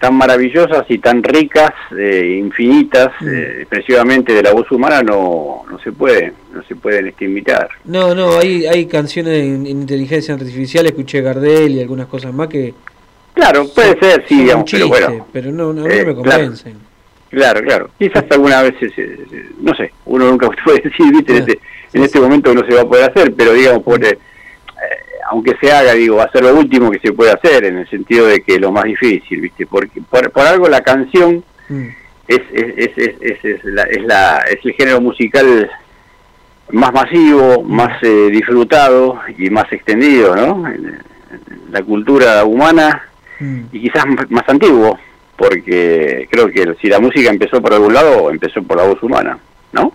tan maravillosas y tan ricas, eh, infinitas, eh, expresivamente de la voz humana no, no se puede, no se pueden este, imitar. No, no, hay, hay canciones en, en inteligencia artificial, escuché Gardel y algunas cosas más que... Claro, puede ser, sí, digamos, pero chiste, bueno. pero no, no, a mí Eh, no me convencen. Claro, claro. Quizás alguna vez, eh, eh, no sé, uno nunca [laughs] puede decir, viste, en este, en este momento no se va a poder hacer, pero digamos, por, eh, aunque se haga, digo, va a ser lo último que se puede hacer, en el sentido de que lo más difícil, viste, porque por, por algo la canción es, es, es, es, es, es la, es, la, es el género musical más masivo, más eh, disfrutado y más extendido, ¿no? En- la cultura humana y quizás más antiguo, porque creo que si la música empezó por algún lado, empezó por la voz humana, ¿no?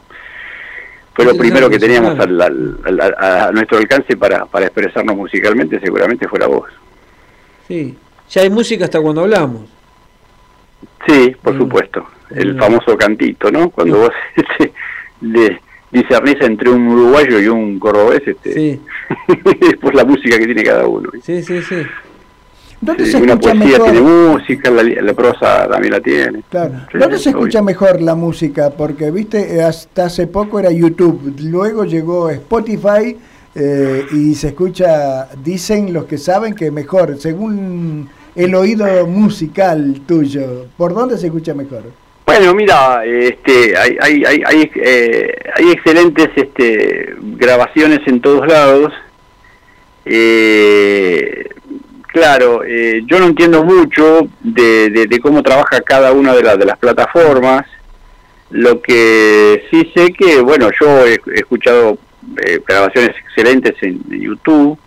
Fue lo Sí, primero que sí, teníamos al, al- al- a, nuestro alcance para, para expresarnos musicalmente, seguramente fue la voz. Sí, ya hay música hasta cuando hablamos. Sí, Mm. por supuesto. El famoso cantito, ¿no? Cuando vos [laughs] este, le discernís entre un uruguayo y un cordobés, este, [laughs] es por la música que tiene cada uno. Sí, sí, sí. ¿Dónde Sí, se una escucha poesía mejor? tiene música, la, la prosa también la tiene. Claro. Sí, ¿Dónde se obvio. escucha mejor la música? Porque, viste, eh, hasta hace poco era YouTube, luego llegó Spotify eh, y se escucha, dicen los que saben que mejor, según el oído musical tuyo, ¿por dónde se escucha mejor? Bueno, mira, este, hay, hay, hay, hay, eh, hay excelentes este, grabaciones en todos lados. Eh, claro, eh, yo no entiendo mucho de, de- de cómo trabaja cada una de, las de las plataformas. Lo que sí sé que, bueno, yo he, he escuchado eh, grabaciones excelentes en, en YouTube.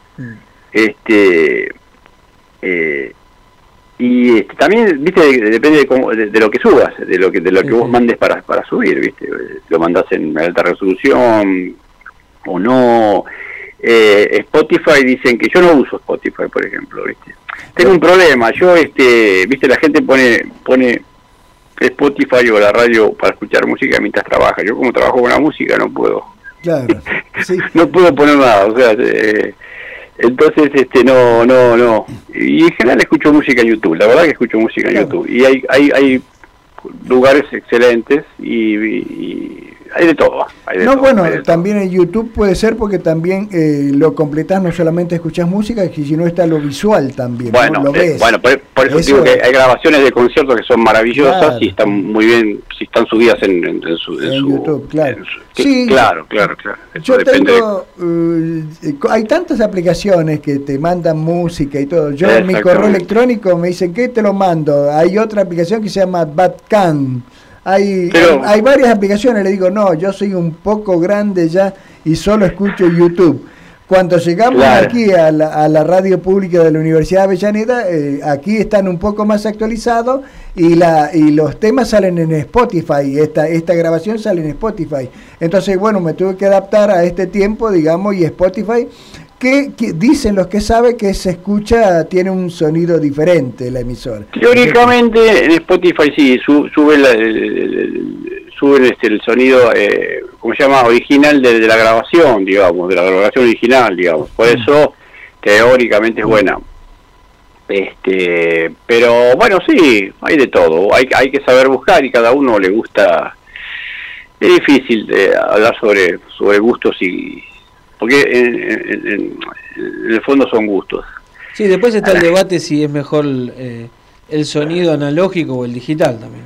Este, eh, y este, también viste de- depende de, cómo- de- de lo que subas de lo que de lo que vos mandes para para subir viste Eh, lo mandás en alta resolución o no Eh, Spotify dicen que yo no uso Spotify por ejemplo viste tengo un problema yo este viste la gente pone pone Spotify o la radio para escuchar música mientras trabaja. Yo como trabajo con la música no puedo. Claro. [laughs] no puedo poner nada, o sea, eh, entonces este no no no. Y en general escucho música en YouTube, la verdad que escucho música en YouTube. Y hay hay hay lugares excelentes y, y hay de todo, hay de No, todo, bueno, hay de todo. también en YouTube puede ser porque también eh, lo completás, no solamente escuchás música, sino está lo visual también, ¿no? Bueno, lo eh, ves. bueno, por, por eso, Eso digo que hay grabaciones de conciertos que son maravillosas Claro. y están muy bien, si están subidas en, en- en su, en su- YouTube, claro. Sí, claro, claro, claro. Eso Yo depende de- tengo, eh, hay tantas aplicaciones que te mandan música y todo. Yo en mi correo electrónico me dicen que te lo mando. Hay otra aplicación que se llama Batcan. Hay, Pero- hay, varias aplicaciones. Le digo, no, yo soy un poco grande ya y solo escucho YouTube. Cuando llegamos aquí a la, radio pública de la Universidad de Avellaneda, eh, aquí están un poco más actualizados y, la, y los temas salen en Spotify, esta, esta grabación sale en Spotify. Entonces, bueno, me tuve que adaptar a este tiempo, digamos, y Spotify, que, dicen los que saben que se escucha, tiene un sonido diferente la emisora. Teóricamente en Spotify sí, sube la, suben este, el sonido, eh, ¿cómo se llama?, original de, la grabación, digamos, de la grabación original, digamos. Por mm. eso, teóricamente es buena. Este, pero bueno, sí, hay de todo. Hay, hay que saber buscar y cada uno le gusta. Es difícil de hablar sobre, sobre gustos y. Porque en, el fondo son gustos. Sí, después está el debate si es mejor eh, el sonido analógico o el digital también.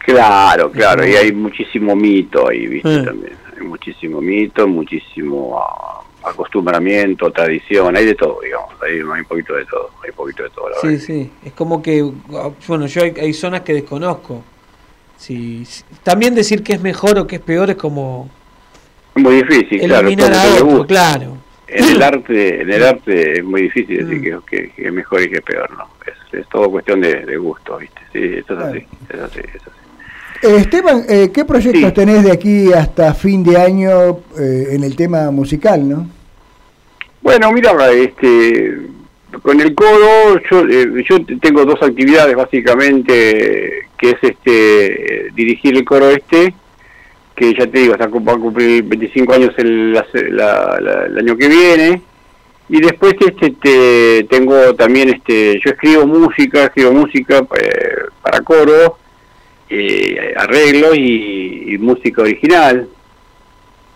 Claro, claro, y hay muchísimo mito ahí, ¿viste? También. Hay muchísimo mito, muchísimo ah, acostumbramiento, tradición, hay de todo, digamos, hay, un poquito de todo, hay un poquito de todo. La sí, sí, es como que, bueno, yo hay, zonas que desconozco. Sí, también decir que es mejor o que es peor es como... Muy difícil, claro. A claro. En el [laughs] arte, en el arte es muy difícil decir mm. que, es mejor y que es peor, ¿no? Es, todo cuestión de, gusto, ¿viste? Sí, eso es así, es así, es así. Eh, Esteban, eh, ¿qué proyectos tenés de aquí hasta fin de año eh, en el tema musical, no? Bueno, mira, este, con el coro yo, yo tengo dos actividades básicamente, que es este dirigir el coro este, que ya te digo, hasta va a cumplir 25 años el, año que viene, y después este te, tengo también este yo escribo música escribo música para coro eh, arreglos y, música original.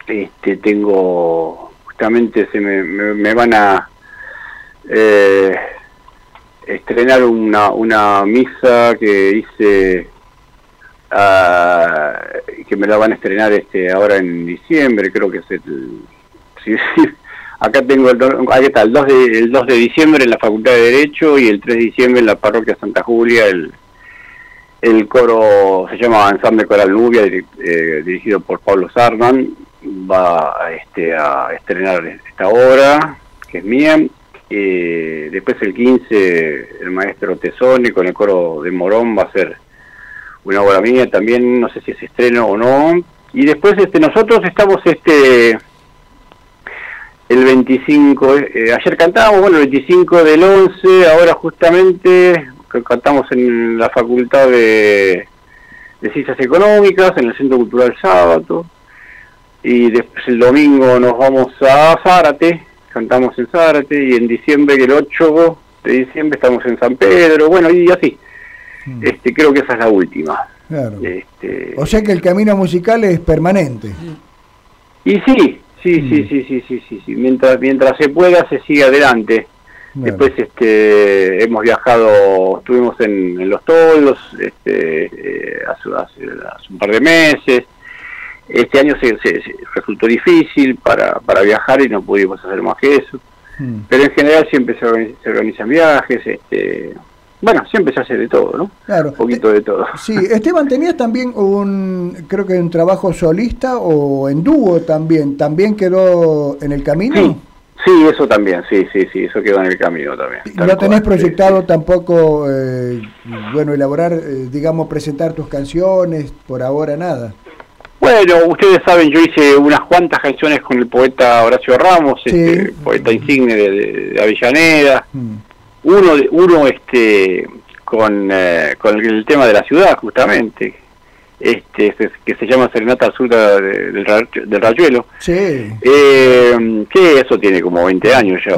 Este, tengo, justamente se me, me, van a eh, estrenar una, una misa que hice, ah, que me la van a estrenar este ahora en diciembre, creo que es el... [laughs] acá tengo el, ahí está, el 2, de, el 2 de diciembre en la Facultad de Derecho y el 3 de diciembre en la Parroquia Santa Julia, el, el coro se llama Ensamble Coral Nubia, eh, dirigido por Pablo Sarman. Va este, a estrenar esta obra, que es mía. Eh, después el 15, el maestro Tesoni con el coro de Morón va a ser una obra mía también, no sé si es estreno o no. Y después este nosotros estamos este el 25, eh, ayer cantábamos, bueno, el 25 del 11, ahora justamente cantamos en la Facultad de, Ciencias Económicas, en el Centro Cultural Sábado, y después el domingo nos vamos a Zárate, cantamos en Zárate, y en diciembre, el 8 de diciembre, estamos en San Pedro, bueno, y así. Hmm. Este, creo que esa es la última. Este, o sea que el camino musical es permanente. Y sí, sí, sí, sí, sí, sí, sí, sí, Mientras, mientras se pueda, se sigue adelante. Después este, hemos viajado, estuvimos en, Los Toldos este, eh, hace, un par de meses. Este año se, resultó difícil para, para viajar y no pudimos hacer más que eso. Pero en general siempre se, organizan viajes. Este, bueno, siempre se hace de todo, ¿no? Claro. Un poquito de todo. Sí, Esteban, ¿tenías también un, creo que un trabajo solista o en dúo también? ¿También quedó en el camino? Sí, eso también, sí, sí, sí, eso quedó en el camino también. ¿No tenés proyectado tampoco, eh, bueno, elaborar, eh, digamos, presentar tus canciones, por ahora nada? Bueno, ustedes saben, yo hice unas cuantas canciones con el poeta Horacio Ramos, este, poeta insigne de, Avellaneda, mm. Uno, uno este, con, eh, con el tema de la ciudad, justamente, este, que se llama Serenata Azul del, del Rayuelo. Sí. Eh, que eso tiene como 20 años ya.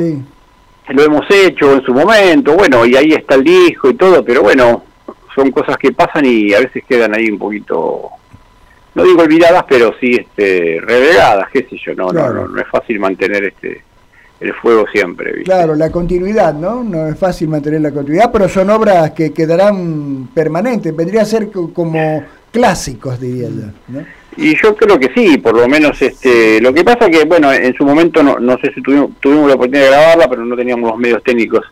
Lo hemos hecho en su momento, bueno, y ahí está el disco y todo, pero bueno, son cosas que pasan y a veces quedan ahí un poquito, no digo olvidadas, pero sí este, relegadas, qué sé yo, no, no, no, no es fácil mantener este el fuego siempre. Claro, la continuidad, ¿no? No es fácil mantener la continuidad, pero son obras que quedarán permanentes. Vendría a ser como clásicos, diría yo. Y yo creo que sí, por lo menos este lo que pasa que, bueno, en su momento no, no sé si tuvimos, tuvimos la oportunidad de grabarla, pero no teníamos los medios técnicos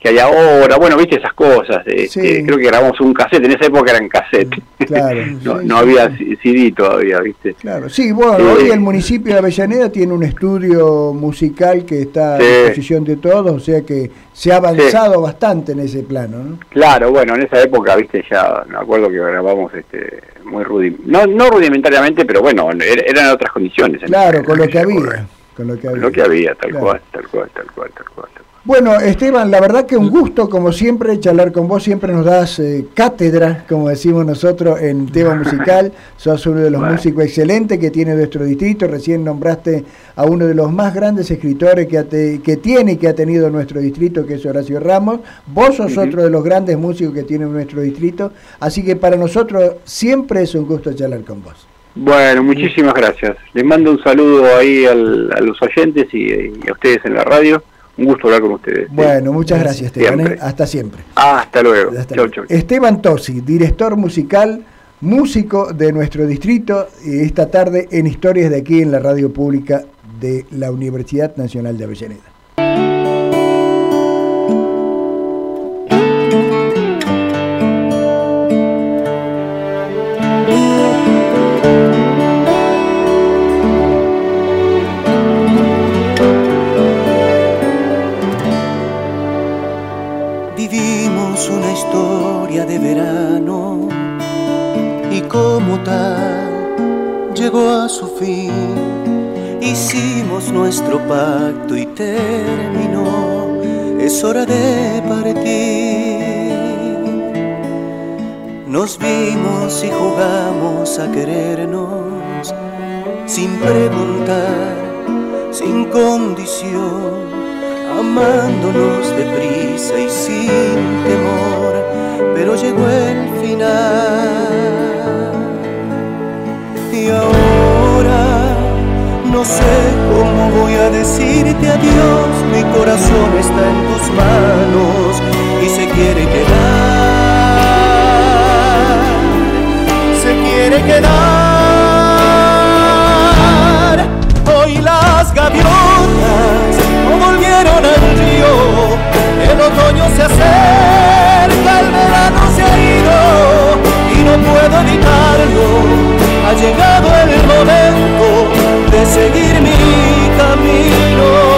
que hay ahora, bueno, viste esas cosas, creo que grabamos un cassette, en esa época eran cassette, Claro, [laughs] no, sí, no sí. había CD todavía, viste. Claro, sí, bueno, hoy el municipio de Avellaneda tiene un estudio musical que está a disposición de todos, o sea que se ha avanzado bastante en ese plano, ¿no? Claro, bueno, en esa época, viste, ya me acuerdo que grabamos este muy rudim no, no rudimentariamente, pero bueno, er- eran otras condiciones. Claro, con lo que había. Con lo que Con había. lo que había, tal Claro. cual, tal cual, tal cual, tal cual. Bueno, Esteban, la verdad que un gusto, como siempre, charlar con vos. Siempre nos das eh, cátedra, como decimos nosotros, en tema [laughs] musical. Sos uno de los Bueno. músicos excelentes que tiene nuestro distrito. Recién nombraste a uno de los más grandes escritores que, te- que tiene y que ha tenido nuestro distrito, que es Horacio Ramos. Vos sos otro de los grandes músicos que tiene nuestro distrito. Así que para nosotros siempre es un gusto charlar con vos. Bueno, muchísimas gracias. Les mando un saludo ahí al- a los oyentes y, y a ustedes en la radio. Un gusto hablar con ustedes. Bueno, muchas gracias, Esteban. Siempre. ¿eh? Hasta siempre. Hasta luego. Hasta Chau, luego. chau. Esteban Tosi, director musical, músico de nuestro distrito, y esta tarde en Historias de aquí en la radio pública de la Universidad Nacional de Avellaneda. Una historia de verano y como tal llegó a su fin. Hicimos nuestro pacto y terminó. Es hora de partir. Nos vimos y jugamos a querernos sin preguntar, sin condición amándonos deprisa y sin temor, pero llegó el final. Y ahora no sé cómo voy a decirte adiós, mi corazón está en tus manos y se quiere quedar, se quiere quedar. Hoy las gaviotas al río, el otoño se acerca, el verano se ha ido y no puedo evitarlo. Ha llegado el momento de seguir mi camino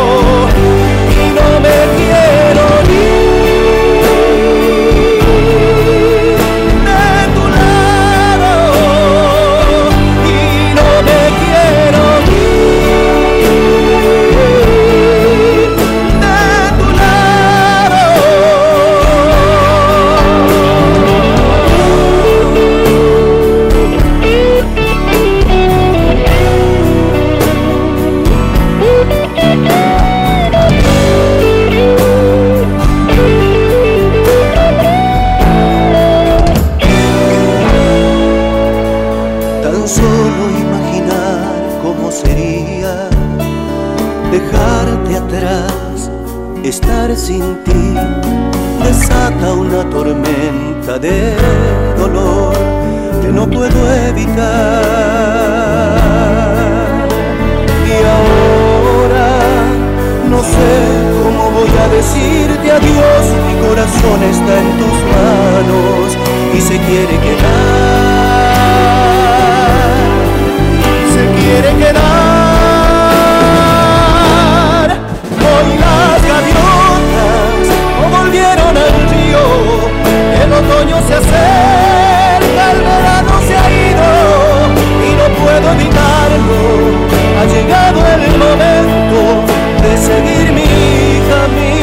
una tormenta de dolor que no puedo evitar. Y ahora no sé cómo voy a decirte adiós, mi corazón está en tus manos y se quiere quedar se quiere quedar. El otoño se acerca, el verano se ha ido y no puedo evitarlo. Ha llegado el momento de seguir mi camino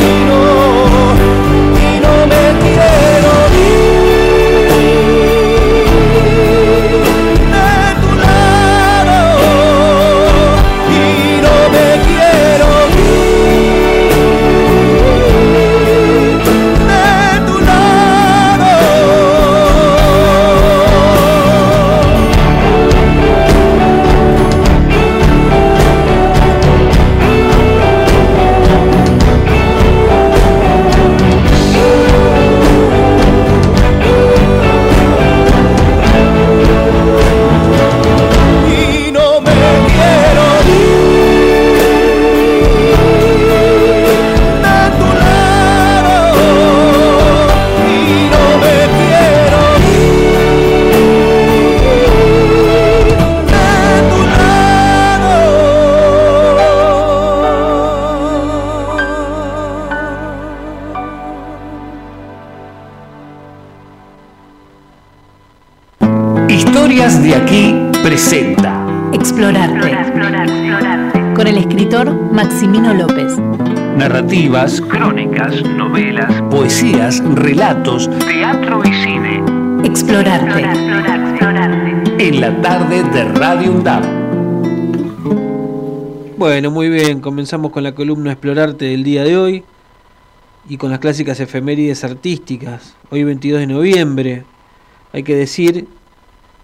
narrativas, crónicas, novelas, poesías, relatos, teatro y cine. Explorarte. En la tarde de Radio UNDAP. Bueno, muy bien, comenzamos con la columna Explorarte del día de hoy y con las clásicas efemérides artísticas. Hoy 22 de noviembre, hay que decir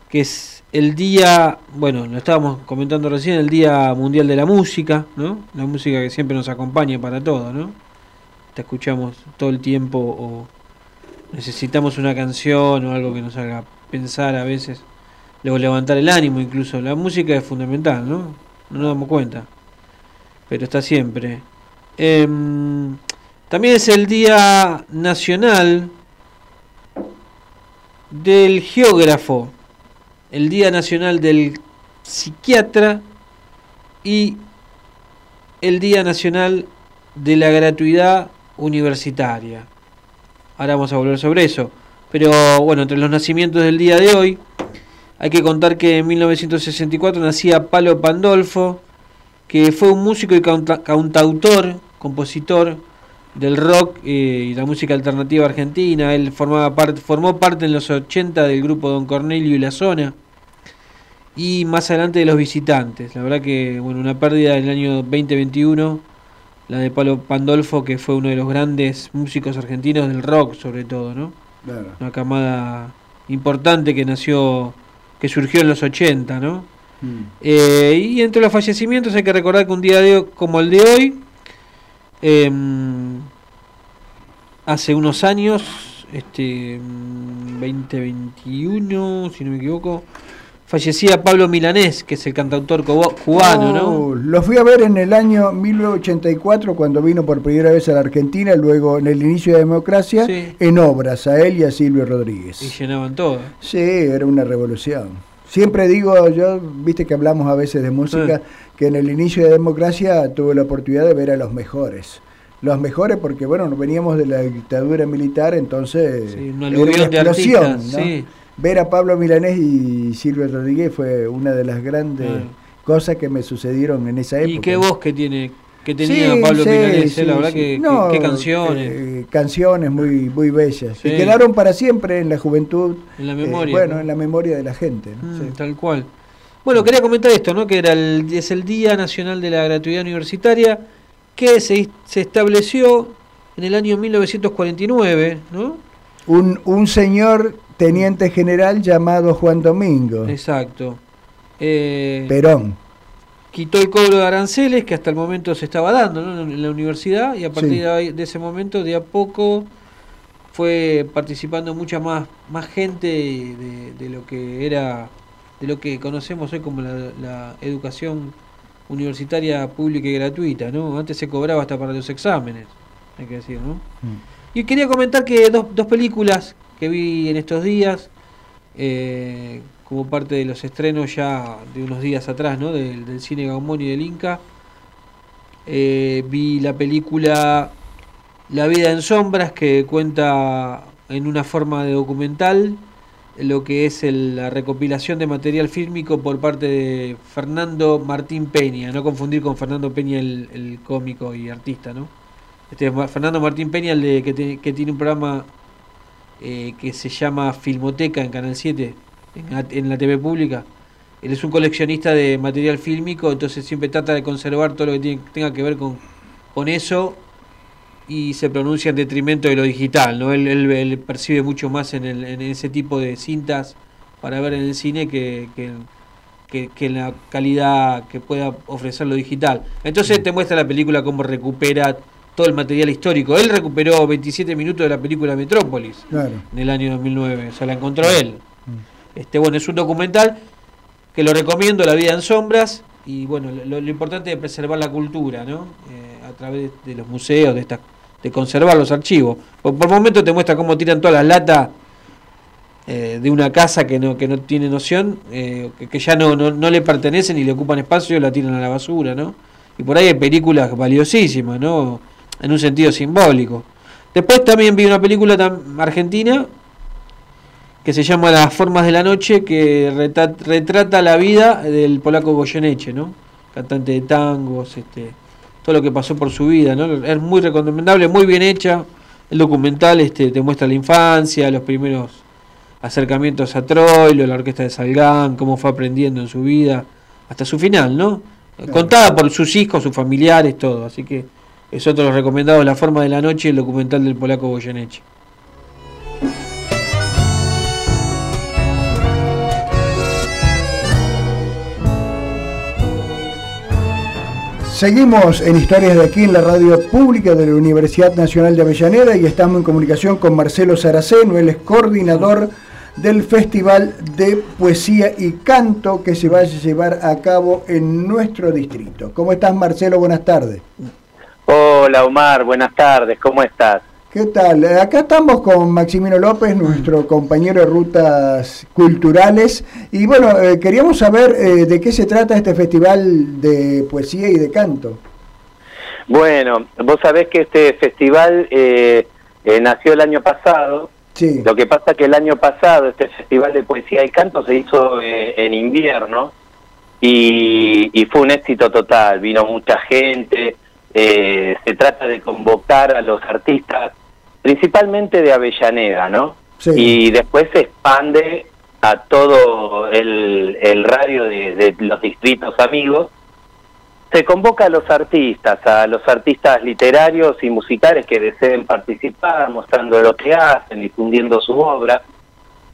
que es el día, bueno, lo estábamos comentando recién, el Día Mundial de la Música, ¿no? La música que siempre nos acompaña para todo, ¿no? Te escuchamos todo el tiempo o necesitamos una canción o algo que nos haga pensar a veces, luego levantar el ánimo incluso. La música es fundamental, ¿no? No nos damos cuenta, pero está siempre. Em, también es el Día Nacional del Geógrafo, el Día Nacional del Psiquiatra y el Día Nacional de la Gratuidad Universitaria. Ahora vamos a volver sobre eso. Pero bueno, entre los nacimientos del día de hoy, hay que contar que en 1964 nacía Palo Pandolfo, que fue un músico y canta- cantautor, compositor del rock eh, y la música alternativa argentina. Él formaba parte, formó parte en los 80 del grupo Don Cornelio y La Zona. Y más adelante de los visitantes. La verdad que, bueno, una pérdida del año 2021, la de Palo Pandolfo, que fue uno de los grandes músicos argentinos del rock, sobre todo, ¿no? Claro. Una camada importante que nació, que surgió en los 80, ¿no? Eh, y entre los fallecimientos hay que recordar que un día de, como el de hoy, em, hace unos años, este mm, 2021, si no me equivoco, fallecía Pablo Milanés, que es el cantautor cubano, ¿no? Oh, Lo fui a ver en el año 1984 cuando vino por primera vez a la Argentina, luego en el inicio de democracia, en obras, a él y a Silvio Rodríguez. Y llenaban todo. Sí, era una revolución. Siempre digo, yo, viste que hablamos a veces de música, que en el inicio de democracia tuve la oportunidad de ver a los mejores. Los mejores porque, bueno, veníamos de la dictadura militar, entonces Sí, un era aluvión de artistas, ¿no? sí. Ver a Pablo Milanés y Silvio Rodríguez fue una de las grandes Claro. cosas que me sucedieron en esa época. Y qué voz que tiene que tenía Sí, Pablo sí, Milanés, eh, sí, la verdad que, que- No, qué canciones. eh, canciones muy muy bellas. Y quedaron para siempre en la juventud. En la eh, memoria, bueno, ¿no? en la memoria de la gente. ¿no? Mm. Tal cual. Bueno, quería comentar esto, ¿no? Que era el, es el Día Nacional de la Gratuidad Universitaria que se, se estableció en el año 1949, ¿no? Un, un señor teniente general llamado Juan Domingo. Exacto. Eh, Perón. quitó el cobro de aranceles que hasta el momento se estaba dando ¿no? en la universidad y a partir Sí. de, ahí- de ese momento de a poco fue participando mucha más más gente de, de lo que era de lo que conocemos hoy como la, la educación universitaria pública y gratuita no antes se cobraba hasta para los exámenes hay que decir no y quería comentar que dos, dos películas que vi en estos días, eh, como parte de los estrenos ya de unos días atrás, ¿no? Del, cine Gaumont y del Inca, eh, vi la película La vida en sombras, que cuenta en una forma de documental lo que es el- la recopilación de material fílmico por parte de Fernando Martín Peña, no confundir con Fernando Peña el, cómico y artista, ¿no? Este es Fernando Martín Peña, el de, que, que tiene un programa eh, que se llama Filmoteca en Canal 7, en la, en la TV pública. Él es un coleccionista de material fílmico, entonces siempre trata de conservar todo lo que tiene- tenga que ver con, con eso y se pronuncia en detrimento de lo digital. ¿no? Él, él- él percibe mucho más en, el- en ese tipo de cintas para ver en el cine que, que, que- que en la calidad que pueda ofrecer lo digital. Entonces te muestra la película cómo recupera todo el material histórico. Él recuperó 27 minutos de la película Metrópolis Claro. en el año 2009, o sea, la encontró él. Este, bueno, es un documental que lo recomiendo, La vida en sombras, y bueno, lo, lo importante es preservar la cultura, ¿no? Eh, a través de los museos, de estas, de conservar los archivos. Por, por momentos te muestra cómo tiran todas las latas eh, de una casa que no, que no tiene noción, eh, que, que ya no, no, no le pertenecen y le ocupan espacio, la tiran a la basura, ¿no? Y por ahí hay películas valiosísimas, ¿no? En un sentido simbólico. Después también vi una película argentina que se llama Las formas de la noche, que retrata, retrata la vida del polaco Goyeneche, ¿no? Cantante de tangos, este, todo lo que pasó por su vida, ¿no? Es muy recomendable, muy bien hecha. El documental este, te muestra la infancia, los primeros acercamientos a Troilo, la orquesta de Salgán, cómo fue aprendiendo en su vida, hasta su final, ¿no? Contada por sus hijos, sus familiares, todo. Así que es otro de los La forma de la noche, el documental del polaco Goyeneche. Seguimos en Historias de aquí en la radio pública de la Universidad Nacional de Avellaneda y estamos en comunicación con Marcelo Saraceno, él es coordinador del Festival de Poesía y Canto que se va a llevar a cabo en nuestro distrito. ¿Cómo estás Marcelo? Buenas tardes. Hola Omar, buenas tardes, ¿cómo estás? ¿Qué tal? Eh, acá estamos con Maximino López, nuestro compañero de rutas culturales. Y bueno, eh, queríamos saber eh, de qué se trata este festival de poesía y de canto. Bueno, vos sabés que este festival nació el año pasado. Sí. Lo que pasa que el año pasado este festival de poesía y canto se hizo en invierno y, y fue un éxito total. Vino mucha gente. Se trata de convocar a los artistas principalmente de Avellaneda, ¿no? Y después se expande a todo el, radio de, los distritos amigos. Se convoca a los artistas, a los artistas literarios y musicales que deseen participar, mostrando lo que hacen, difundiendo su obra.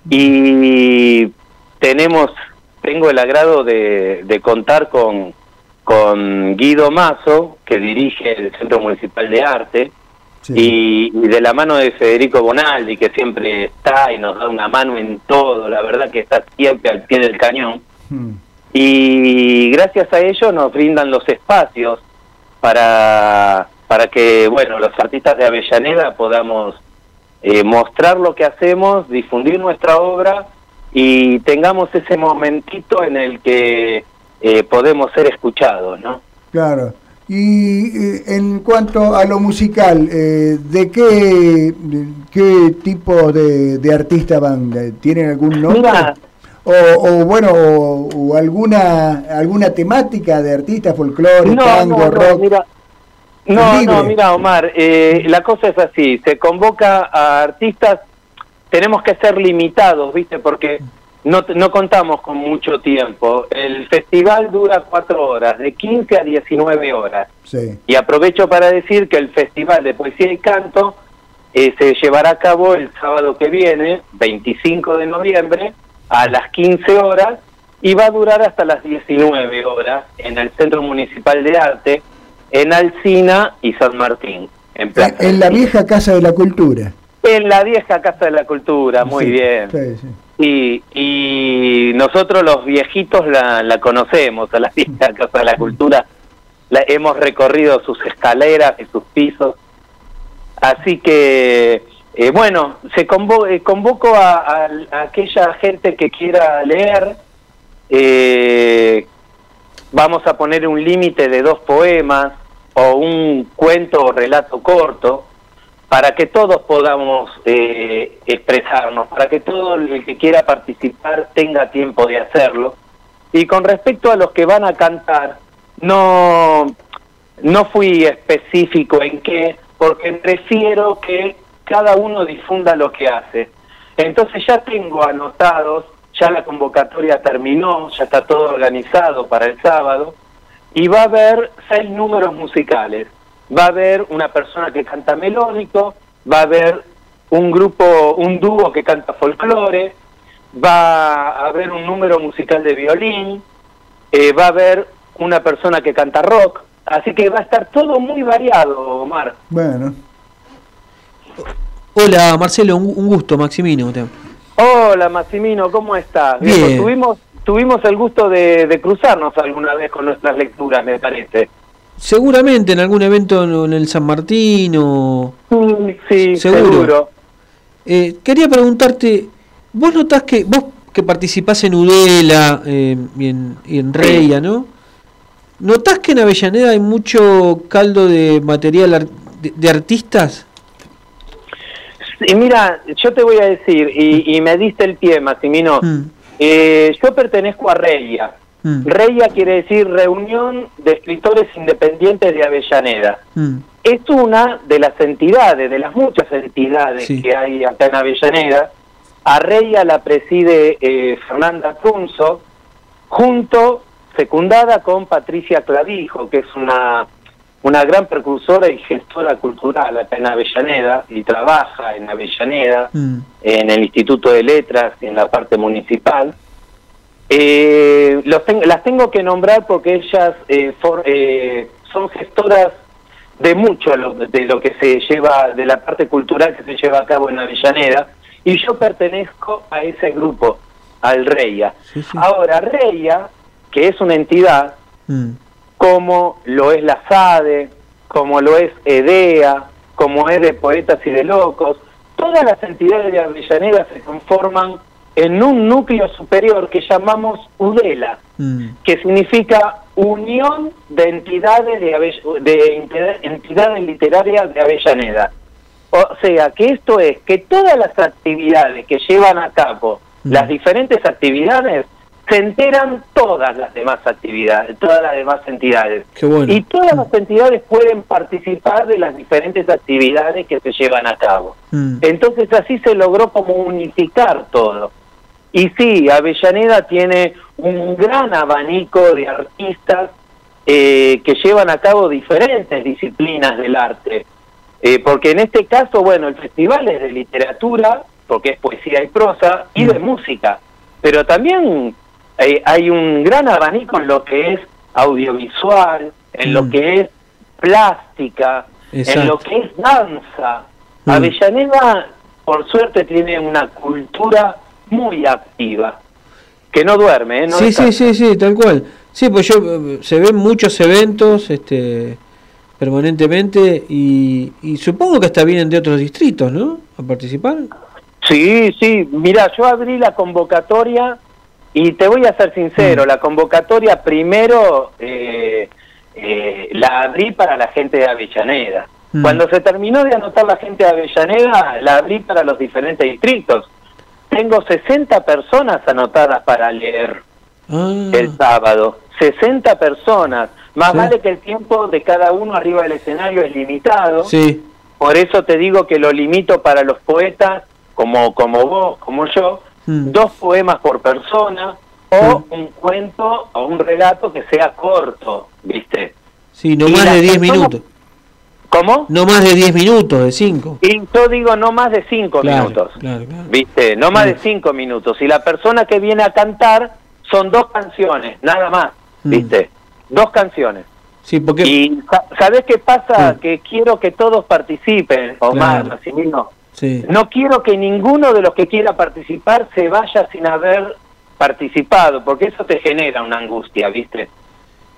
Y tenemos, tengo el agrado de, de contar con, con Guido Mazo, que dirige el Centro Municipal de Arte, y, de la mano de Federico Bonaldi, que siempre está y nos da una mano en todo, la verdad que está siempre al pie del cañón. Hmm. Y gracias a ello nos brindan los espacios para, para que, bueno, los artistas de Avellaneda podamos eh, mostrar lo que hacemos, difundir nuestra obra y tengamos ese momentito en el que eh, podemos ser escuchados, ¿no? Claro. Y eh, en cuanto a lo musical, eh, ¿de qué, qué tipo de, de artista van? ¿Tienen algún nombre? O, bueno, o, alguna alguna temática de artista, folclore, tango, no, rock. Mira. No, no, mira, Omar, eh, la cosa es así, se convoca a artistas, tenemos que ser limitados, ¿viste? Porque no, no contamos con mucho tiempo. El festival dura cuatro horas, de 15 a 19 horas. Y aprovecho para decir que el Festival de Poesía y Canto eh, se llevará a cabo el sábado que viene, 25 de noviembre, a las 15 horas y va a durar hasta las 19 horas en el Centro Municipal de Arte, en Alcina y San Martín. En, en la vieja Casa de la Cultura. En la vieja Casa de la Cultura, muy bien. Y, nosotros los viejitos la, la conocemos, a la [laughs] vieja Casa de la Cultura. La, hemos recorrido sus escaleras y sus pisos. Así que, eh, bueno, se convo eh, convoco a, a, aquella gente que quiera leer. Eh, vamos a poner un límite de dos poemas o un cuento o relato corto para que todos podamos eh, expresarnos, para que todo el que quiera participar tenga tiempo de hacerlo. Y con respecto a los que van a cantar, no, no fui específico en qué, porque prefiero que cada uno difunda lo que hace. Entonces ya tengo anotados, ya la convocatoria terminó, ya está todo organizado para el sábado, y va a haber seis números musicales va a haber una persona que canta melódico, va a haber un grupo, un dúo que canta folclore, va a haber un número musical de violín, eh, va a haber una persona que canta rock, así que va a estar todo muy variado, Omar. Bueno. Hola Marcelo, un, gusto, Maximino. Hola Maximino, ¿cómo estás? Bien. tuvimos, tuvimos el gusto de, de cruzarnos alguna vez con nuestras lecturas, me parece. Seguramente en algún evento en el San Martín o... Sí, seguro. Eh, quería preguntarte, vos notás que vos que participás en Udela eh, y, en, y en Reya, ¿no? ¿Notás que en Avellaneda hay mucho caldo de material de, artistas? Y mira, yo te voy a decir, y, y me diste el pie, Massimino, eh, yo pertenezco a Reya. Mm. Reya quiere decir Reunión de Escritores Independientes de Avellaneda. Mm. Es una de las entidades, de las muchas entidades que hay acá en Avellaneda. A Reya la preside eh, Fernanda Crunzo, junto, secundada con Patricia Clavijo, que es una, una gran precursora y gestora cultural acá en Avellaneda, y trabaja en Avellaneda, en el Instituto de Letras, en la parte municipal. Eh, los ten- las tengo que nombrar porque ellas eh, for- eh, son gestoras de mucho lo- de lo que se lleva, de la parte cultural que se lleva a cabo en Avellaneda, y yo pertenezco a ese grupo, al Reya. Ahora, Reya, que es una entidad, Mm. como lo es la SADE, como lo es EDEA, como es de Poetas y de Locos, todas las entidades de Avellaneda se conforman en un núcleo superior que llamamos UDELA, que significa Unión de Entidades de, Entidades Literarias de Avellaneda. O sea, que esto es que todas las actividades que llevan a cabo, las diferentes actividades, se enteran todas las demás actividades, todas las demás entidades. Qué bueno. Y todas las entidades pueden participar de las diferentes actividades que se llevan a cabo. Mm. Entonces así se logró como unificar todo. Y sí, Avellaneda tiene un gran abanico de artistas eh, que llevan a cabo diferentes disciplinas del arte. Eh, porque en este caso, bueno, el festival es de literatura, porque es poesía y prosa, y de música. Pero también eh, hay un gran abanico en lo que es audiovisual, en lo que es plástica, en lo que es danza. Mm. Avellaneda, por suerte, tiene una cultura muy activa, que no duerme, ¿eh? No sí, descansa. sí, sí, sí, tal cual. Sí, pues yo eh, se ven muchos eventos este permanentemente y, y supongo que hasta vienen de otros distritos, ¿no? A participar. Sí, sí, mira, yo abrí la convocatoria y te voy a ser sincero, la convocatoria primero eh, eh, la abrí para la gente de Avellaneda. Mm. Cuando se terminó de anotar la gente de Avellaneda, la abrí para los diferentes distritos. Tengo 60 personas anotadas para leer Ah, el sábado. 60 personas. Más Sí. vale que el tiempo de cada uno arriba del escenario es limitado. sí, Por eso te digo que lo limito para los poetas, como, como vos, como yo, Mm. dos poemas por persona o un cuento o un relato que sea corto, ¿viste? sí, no Y más de 10 personas- minutos. ¿Cómo? No más de 10 minutos, de 5. Y yo digo no más de cinco Claro, minutos, claro, claro. ¿viste? No más de cinco minutos. Y la persona que viene a cantar son dos canciones, nada más, ¿viste? Dos canciones. Sí, porque Y sa- ¿sabés qué pasa? Que quiero que todos participen, Omar, Claro. Maximino. sí. No quiero que ninguno de los que quiera participar se vaya sin haber participado, porque eso te genera una angustia, ¿viste?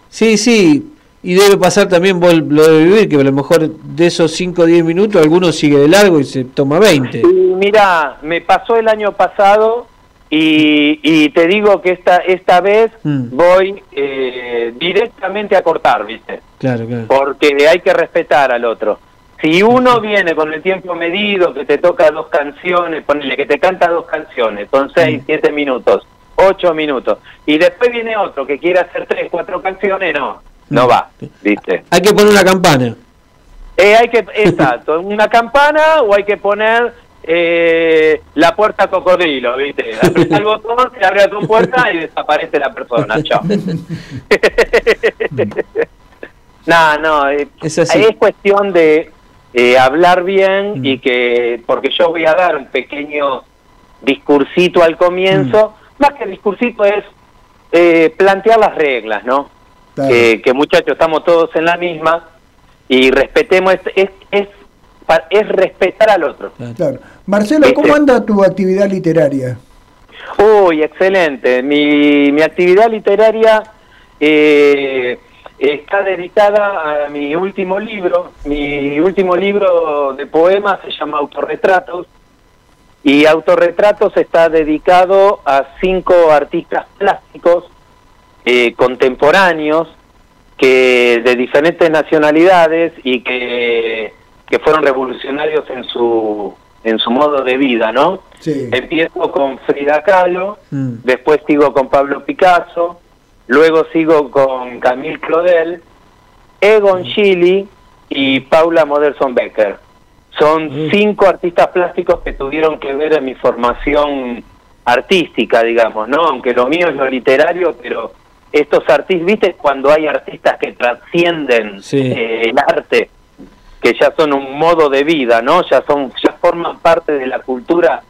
Sí, sí, y debe pasar también vos lo de vivir, que a lo mejor de esos 5 o 10 minutos alguno sigue de largo y se toma 20. Y mira, me pasó el año pasado y, y te digo que esta esta vez Mm. voy eh, directamente a cortar, ¿viste? Claro, claro. Porque hay que respetar al otro. Si uno viene con el tiempo medido, que te toca dos canciones, ponele que te canta dos canciones, son seis, siete minutos, ocho minutos, y después viene otro que quiere hacer tres, cuatro canciones, no, no va, ¿viste? Hay que poner una campana. Eh, hay que, exacto, [laughs] una campana o hay que poner eh, la puerta cocodrilo, ¿viste? Aprieta el botón, se abre la puerta y desaparece la persona, chao. [laughs] no, no, eh, Es es cuestión de eh, hablar bien y que, porque yo voy a dar un pequeño discursito al comienzo, más que discursito es eh, plantear las reglas, ¿no? Que, que muchachos estamos todos en la misma y respetemos, es, es, es, respetar al otro. Claro. Marcelo, ¿cómo anda tu actividad literaria? Uy, excelente. Mi, mi actividad literaria eh, está dedicada a mi último libro. Mi último libro de poemas se llama Autorretratos. Y Autorretratos está dedicado a cinco artistas plásticos eh, contemporáneos que de diferentes nacionalidades y que, que fueron revolucionarios en su en su modo de vida, ¿no? Sí. Empiezo con Frida Kahlo, Mm. después sigo con Pablo Picasso, luego sigo con Camille Claudel, Egon Schiele y Paula Modersohn Becker. Son cinco artistas plásticos que tuvieron que ver en mi formación artística, digamos, ¿no? Aunque lo mío es lo literario, pero estos artistas, ¿viste? Cuando hay artistas que trascienden Sí. eh, el arte, que ya son un modo de vida, ¿no? Ya son, ya forman parte de la cultura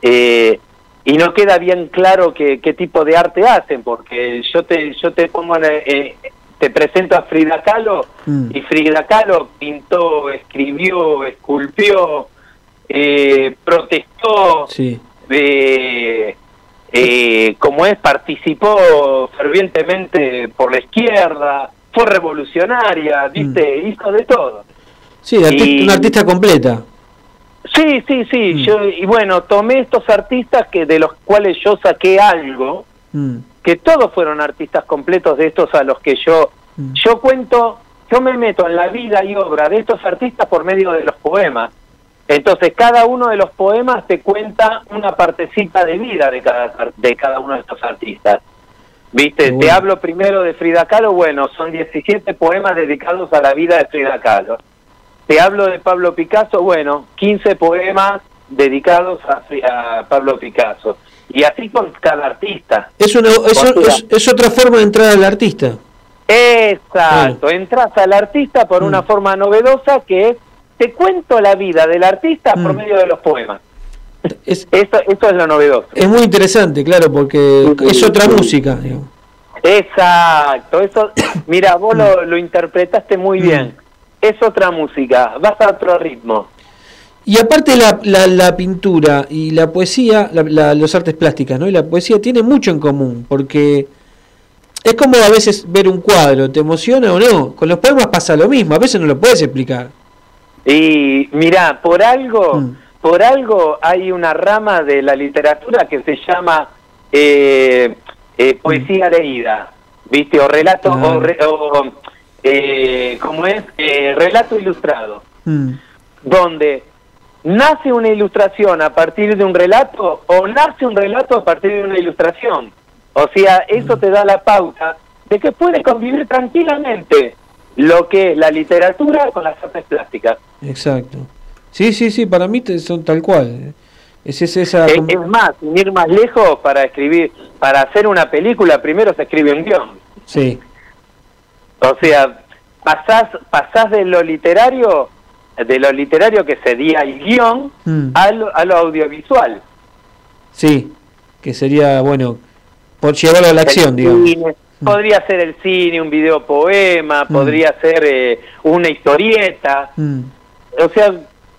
eh, y no queda bien claro qué, qué tipo de arte hacen, porque yo te, yo te pongo, en, eh, te presento a Frida Kahlo y Frida Kahlo pintó, escribió, esculpió, eh, protestó, Sí. Eh, como es, participó fervientemente por la izquierda, fue revolucionaria, viste, hizo de todo. Sí, Y- una artista completa. Sí, sí, sí. Yo, y bueno, tomé estos artistas que de los cuales yo saqué algo, Mm. que todos fueron artistas completos de estos a los que yo, yo cuento, yo me meto en la vida y obra de estos artistas por medio de los poemas. Entonces, cada uno de los poemas te cuenta una partecita de vida de cada, de cada uno de estos artistas. ¿Viste? Te hablo primero de Frida Kahlo, bueno, son 17 poemas dedicados a la vida de Frida Kahlo. Te hablo de Pablo Picasso, bueno, 15 poemas dedicados a, a Pablo Picasso. Y así con cada artista. Es, una, es, es- es otra forma de entrar al artista. Exacto, entras al artista por una forma novedosa que es, te cuento la vida del artista por medio de los poemas. Es, [laughs] eso, eso es lo novedoso. Es muy interesante, claro, porque es otra música. digamos. Exacto, eso, [coughs] mira, vos lo, lo interpretaste muy bien. Es otra música, vas a otro ritmo. Y aparte la, la, la pintura y la poesía, la, la- los artes plásticas, ¿no? Y la poesía tiene mucho en común, porque es como a veces ver un cuadro, ¿te emociona o no? Con los poemas pasa lo mismo, a veces no lo puedes explicar. Y mira, por algo, por algo hay una rama de la literatura que se llama eh, eh, poesía leída, ¿viste? O relato, o, re- o, eh, ¿cómo es? Eh, relato ilustrado, donde nace una ilustración a partir de un relato o nace un relato a partir de una ilustración. O sea, eso te da la pauta de que puedes convivir tranquilamente lo que es la literatura con las artes plásticas. Exacto. Sí, sí, sí, para mí son tal cual. Es, es esa... Es, es más, sin ir más lejos, para escribir, para hacer una película, primero se escribe un guion. Sí, O sea, pasás, pasás de lo literario, de lo literario que sería el guion, Mm. a, lo, a lo audiovisual. sí, que sería, bueno, por llevarlo a la acción, digamos. Cine, Podría ser el cine, un video poema, Mm. podría ser eh, una historieta, Mm. o sea,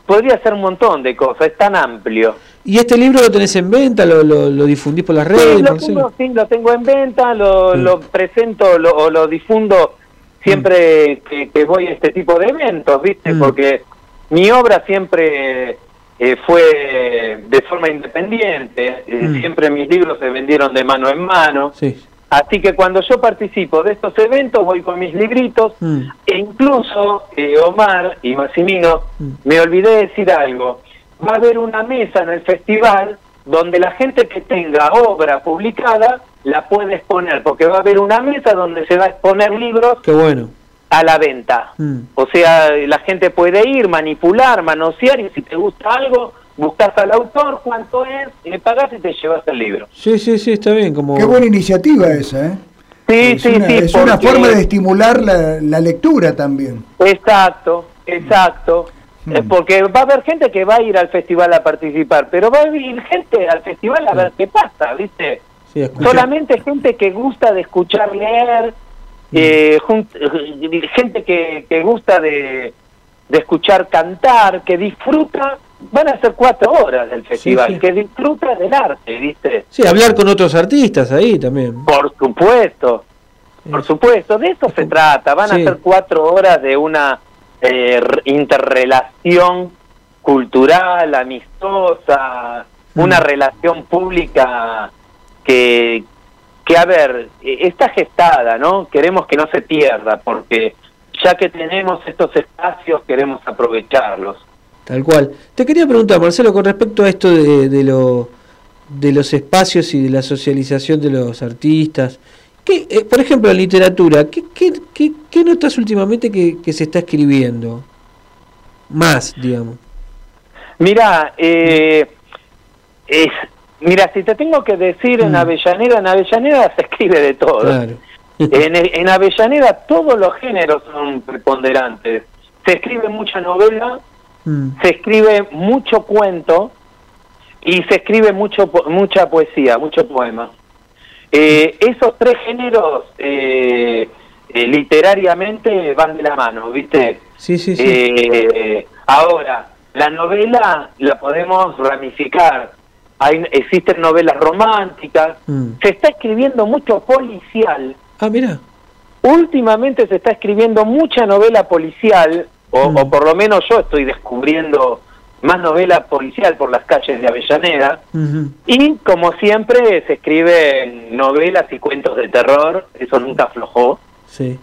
podría ser un montón de cosas, es tan amplio. ¿Y este libro lo tenés en venta? ¿Lo, lo, lo difundís por las redes, Sí, lo tengo, sí, lo tengo en venta, lo, Sí. lo presento lo, o lo difundo siempre que, que voy a este tipo de eventos, ¿viste? Mm. Porque mi obra siempre eh, fue de forma independiente, eh, Mm. siempre mis libros se vendieron de mano en mano. Sí. Así que cuando yo participo de estos eventos voy con mis libritos Mm. e incluso eh, Omar y Massimino, me olvidé de decir algo, va a haber una mesa en el festival donde la gente que tenga obra publicada la puede exponer, porque va a haber una mesa donde se va a exponer libros Qué bueno. a la venta. Mm. O sea, la gente puede ir, manipular, manosear y si te gusta algo, buscas al autor, cuánto es, le pagas y te llevas el libro. Sí, sí, sí, está bien. Como... Qué buena iniciativa esa, ¿eh? Sí, es sí, una, sí. es una forma de estimular la, la lectura también. Exacto, exacto. Eh, Porque va a haber gente que va a ir al festival a participar, pero va a ir gente al festival a ver qué pasa, ¿viste? Sí. Solamente gente que gusta de escuchar leer, eh, jun- eh, gente que, que gusta de, de escuchar cantar, que disfruta, van a ser cuatro horas del festival, sí. que disfruta del arte, ¿viste? Sí, hablar con otros artistas ahí también. Por supuesto, por supuesto, de eso se trata. Van a ser cuatro horas de una eh, interrelación cultural, amistosa, una relación pública que, que, a ver, eh, está gestada, ¿no? Queremos que no se pierda, porque ya que tenemos estos espacios, queremos aprovecharlos. Tal cual. Te quería preguntar, Marcelo, con respecto a esto de, de, lo, de los espacios y de la socialización de los artistas. ¿Qué, eh, por ejemplo, en literatura, ¿qué, qué, qué, qué notas últimamente que, que, se está escribiendo? Más, digamos. Mira, eh, es, mira, si te tengo que decir en Avellaneda, en Avellaneda se escribe de todo. Claro. [laughs] en, en Avellaneda todos los géneros son preponderantes. Se escribe mucha novela, Mm. se escribe mucho cuento y se escribe mucho mucha poesía, mucho poema. Eh, esos tres géneros eh, eh, literariamente van de la mano, ¿viste? Sí, sí, sí. Eh, ahora, la novela la podemos ramificar. Hay, existen novelas románticas. Mm. Se está escribiendo mucho policial. Ah, mira. Últimamente se está escribiendo mucha novela policial, o, Mm. o por lo menos yo estoy descubriendo más novela policial por las calles de Avellaneda. Y como siempre se escriben novelas y cuentos de terror, eso nunca aflojó. Sí.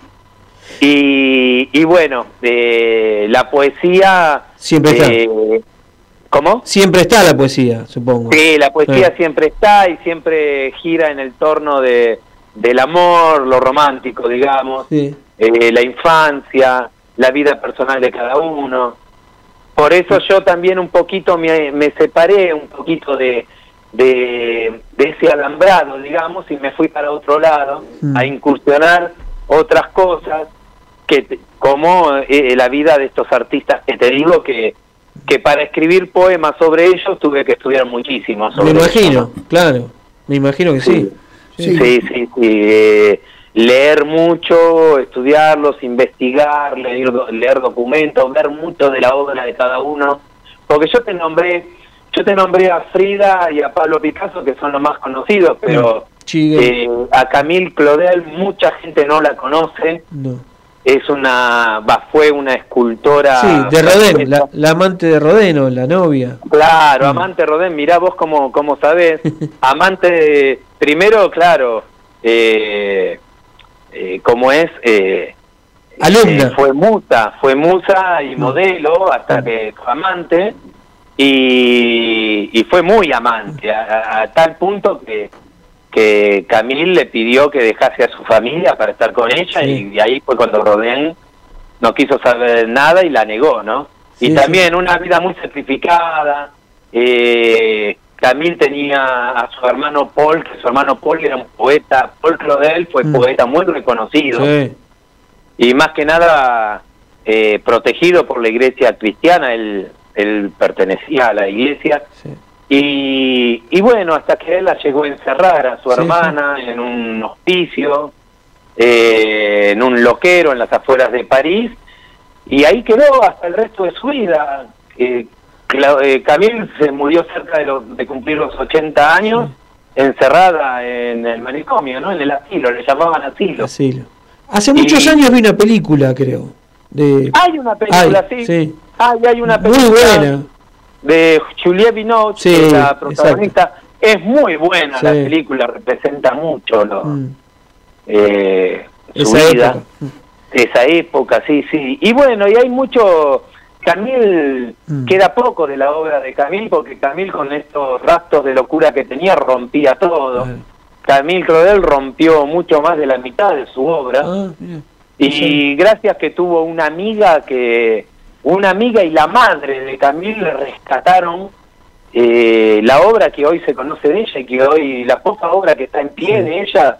Y, y bueno, eh, la poesía... Siempre está. eh, ¿Cómo? Siempre está la poesía, supongo. Sí, la poesía Sí. siempre está y siempre gira en el torno de, del amor, lo romántico, digamos, Sí. eh, la infancia, la vida personal de cada uno. Por eso yo también un poquito me, me separé un poquito de, de, de ese alambrado, digamos, y me fui para otro lado Mm. a incursionar otras cosas, que como eh, la vida de estos artistas que te digo que, que para escribir poemas sobre ellos tuve que estudiar muchísimo. Me sobre imagino, claro. Me imagino que sí. Sí, sí, sí. eh, leer mucho, estudiarlos, investigar, leer, leer documentos, ver mucho de la obra de cada uno. Porque yo te nombré, yo te nombré a Frida y a Pablo Picasso, que son los más conocidos, pero eh, a Camille Claudel mucha gente no la conoce. No. Es una, fue una escultora. Sí, de Rodén, la, la amante de Rodén o la novia. Claro, amante Rodén, mirá vos cómo, cómo sabés. [laughs] amante, primero, claro, eh, eh, como es, eh, Alumna. eh, fue musa, fue musa y modelo hasta que fue amante y, y fue muy amante, a, tal punto que, que Camille le pidió que dejase a su familia para estar con ella y, y ahí fue cuando Rodén no quiso saber nada y la negó, ¿no? Y Sí, también una vida muy sacrificada. Eh, Camille tenía a su hermano Paul, que su hermano Paul era un poeta. Paul Claudel fue Mm. poeta muy reconocido Sí. y más que nada eh, protegido por la iglesia cristiana. Él, él pertenecía a la iglesia. Y, y bueno, hasta que él la llegó a encerrar a su Sí, hermana en un hospicio, eh, en un loquero en las afueras de París, y ahí quedó hasta el resto de su vida. Eh, eh, Camille se murió cerca de, los- de cumplir los 80 años, encerrada en el manicomio, ¿no? En el asilo, le llamaban asilo. Asilo. Hace muchos Y- años vi una película, creo. De... Hay una película, Ay, sí. sí. Hay, hay una Muy película buena. de Juliette Binoche, Sí, que es la protagonista. Es muy buena la película, representa mucho lo, Mm. eh, su Esa vida, época. esa época, sí, sí. Y bueno, y hay mucho... Camille, Mm. queda poco de la obra de Camille, porque Camille con estos rastros de locura que tenía rompía todo. Camille Claudel rompió mucho más de la mitad de su obra. Ah. Y gracias que tuvo una amiga que, una amiga y la madre de Camille le rescataron eh, la obra que hoy se conoce de ella y que hoy, la poca obra que está en pie de ella,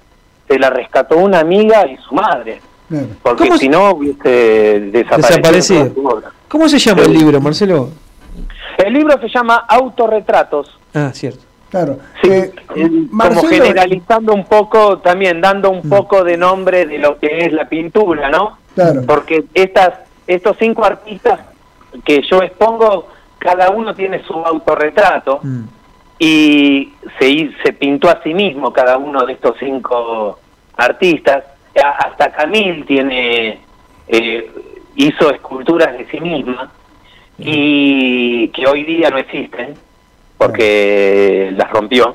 se la rescató una amiga y su madre. Porque ¿Cómo si no hubiese desaparecido. Desaparecido. toda su obra. ¿Cómo se llama el libro, Marcelo? El libro se llama Autorretratos. Ah, cierto. Claro. Sí, Eh, como Marcelo- generalizando un poco, también dando un poco de nombre de lo que es la pintura, ¿no? Claro. Porque estas, estos cinco artistas que yo expongo, cada uno tiene su autorretrato Mm. y se, se pintó a sí mismo cada uno de estos cinco artistas. Hasta Camille tiene eh, hizo esculturas de sí misma y que hoy día no existen porque las rompió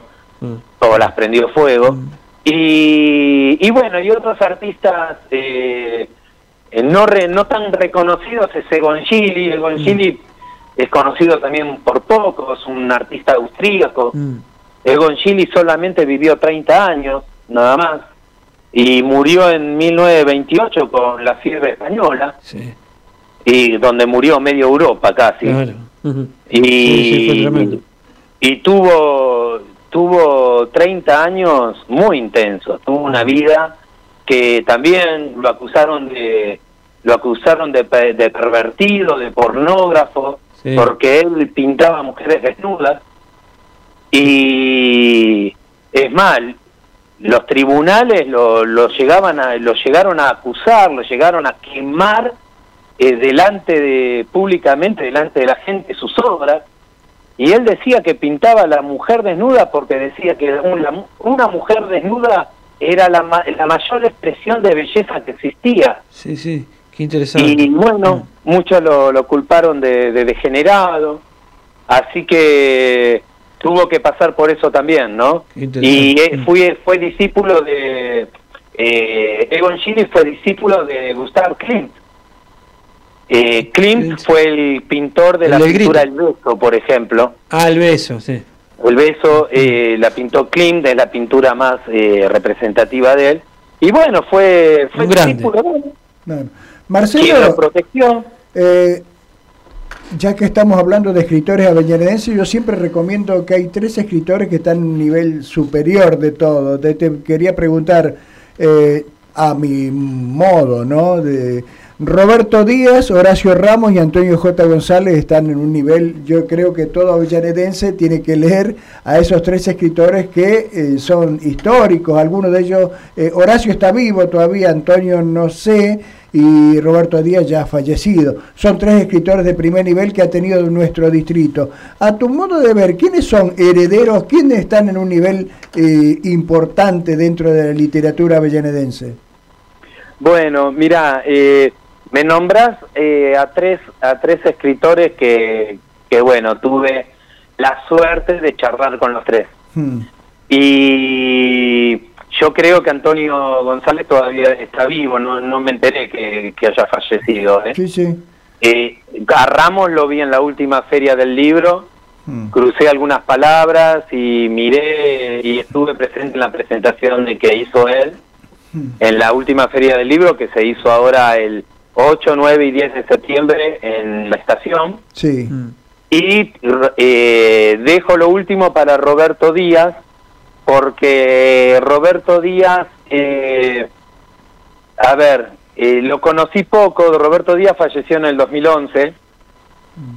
o las prendió fuego. Y, y bueno, y otros artistas eh, no re- no tan reconocidos, ese Gongili, el Gongili es conocido también por pocos, un artista austríaco. Egon Schiele solamente vivió 30 años, nada más, y murió en 1928 con la fiebre española, Sí, y donde murió medio Europa casi. claro. Y, Sí, sí, y tuvo tuvo 30 años muy intensos, tuvo una vida que también lo acusaron de lo acusaron de, de pervertido, de pornógrafo, Sí. porque él pintaba mujeres desnudas y es mal los tribunales lo, lo llegaban a lo llegaron a acusar, lo llegaron a quemar eh, delante de públicamente delante de la gente sus obras y él decía que pintaba a la mujer desnuda porque decía que una, una mujer desnuda era la, ma- la mayor expresión de belleza que existía. Sí, sí, qué interesante. Y bueno, muchos lo, lo culparon de, de degenerado, así que tuvo que pasar por eso también, ¿no? Y eh, fue, fue discípulo de... Eh, Egon Schiele fue discípulo de Gustav Klimt. Eh, Klimt fue el pintor de El la pintura El. Beso, por ejemplo. Ah, el beso, sí. El beso eh, la pintó Klimt, es la pintura más eh, representativa de él. Y bueno, fue, fue Un grande. discípulo de él. Claro. Quien lo Marcelo, protegió. Ya que estamos hablando de escritores avellanedenses, yo siempre recomiendo que hay tres escritores que están en un nivel superior de todo. Te, te quería preguntar, eh, a mi modo, ¿no? De Roberto Díaz, Horacio Ramos y Antonio J. González están en un nivel, yo creo que todo avellanedense tiene que leer a esos tres escritores que eh, son históricos, algunos de ellos, eh, Horacio está vivo todavía, Antonio no sé, y Roberto Díaz ya ha fallecido. Son tres escritores de primer nivel que ha tenido nuestro distrito. A tu modo de ver, ¿quiénes son herederos? ¿Quiénes están en un nivel eh, importante dentro de la literatura avellanedense? Bueno, mira, eh, me nombras eh, a tres a tres escritores que, que bueno tuve la suerte de charlar con los tres Hmm. y yo creo que Antonio González todavía está vivo, no, no me enteré que, que haya fallecido. ¿eh? Sí, sí. Eh, a Ramos lo vi en la última feria del libro, Hmm. crucé algunas palabras y miré y estuve presente en la presentación de que hizo él en la última feria del libro que se hizo ahora el 8, 9 y 10 de septiembre en la estación. Sí. Y eh, dejo lo último para Roberto Díaz, porque Roberto Díaz, eh, a ver, eh, lo conocí poco, Roberto Díaz falleció en el 2011,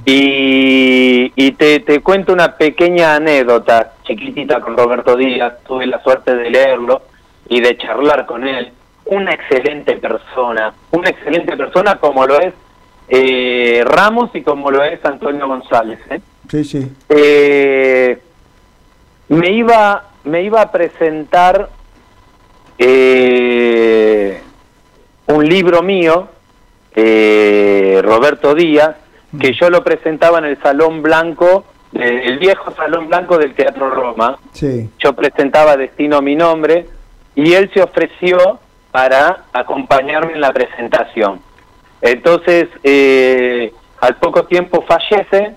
y, y te, te cuento una pequeña anécdota chiquitita con Roberto Díaz, tuve la suerte de leerlo y de charlar con él. Una excelente persona, una excelente persona como lo es eh, Ramos y como lo es Antonio González. ¿eh? Sí, sí. Eh, me iba me iba a presentar eh, un libro mío, eh, Roberto Díaz, que yo lo presentaba en el Salón Blanco, eh, el viejo Salón Blanco del Teatro Roma. Sí. Yo presentaba Destino a mi nombre y él se ofreció para acompañarme en la presentación. Entonces, eh, al poco tiempo fallece,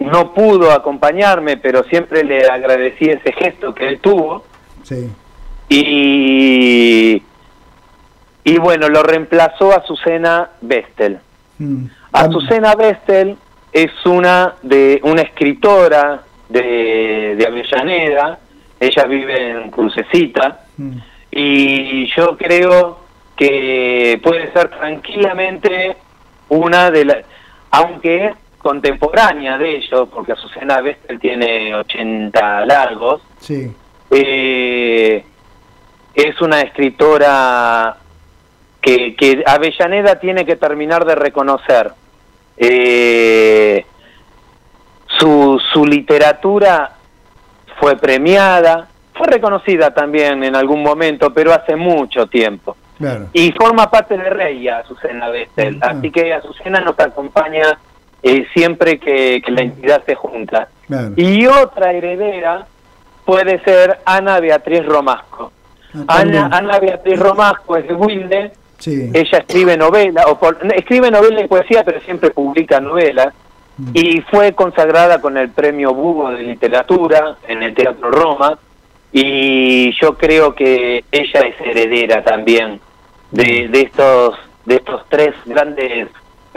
no pudo acompañarme, pero siempre le agradecí ese gesto que él tuvo. Sí. Y, y bueno, lo reemplazó Azucena Bestel. Hmm. Azucena Bestel es una de una escritora de, de Avellaneda, ella vive en Crucecita, Hmm. y yo creo que puede ser tranquilamente una de las, aunque contemporánea de ellos, porque Azucena Bestel tiene 80 largos, Sí. eh, es una escritora que, que Avellaneda tiene que terminar de reconocer. Eh, su, su literatura fue premiada, fue reconocida también en algún momento, pero hace mucho tiempo. Claro. Y forma parte de Reya, Azucena Bestel. Así que Azucena nos acompaña eh, siempre que, que la entidad se junta. Claro. Y otra heredera puede ser Ana Beatriz Romasco. Ana, también. Ana Beatriz Romasco es de Wilde, Sí. ella escribe novela, o por- escribe novela y poesía, pero siempre publica novelas. y fue consagrada con el premio Bugo de Literatura en el Teatro Roma y yo creo que ella es heredera también de, de estos de estos tres grandes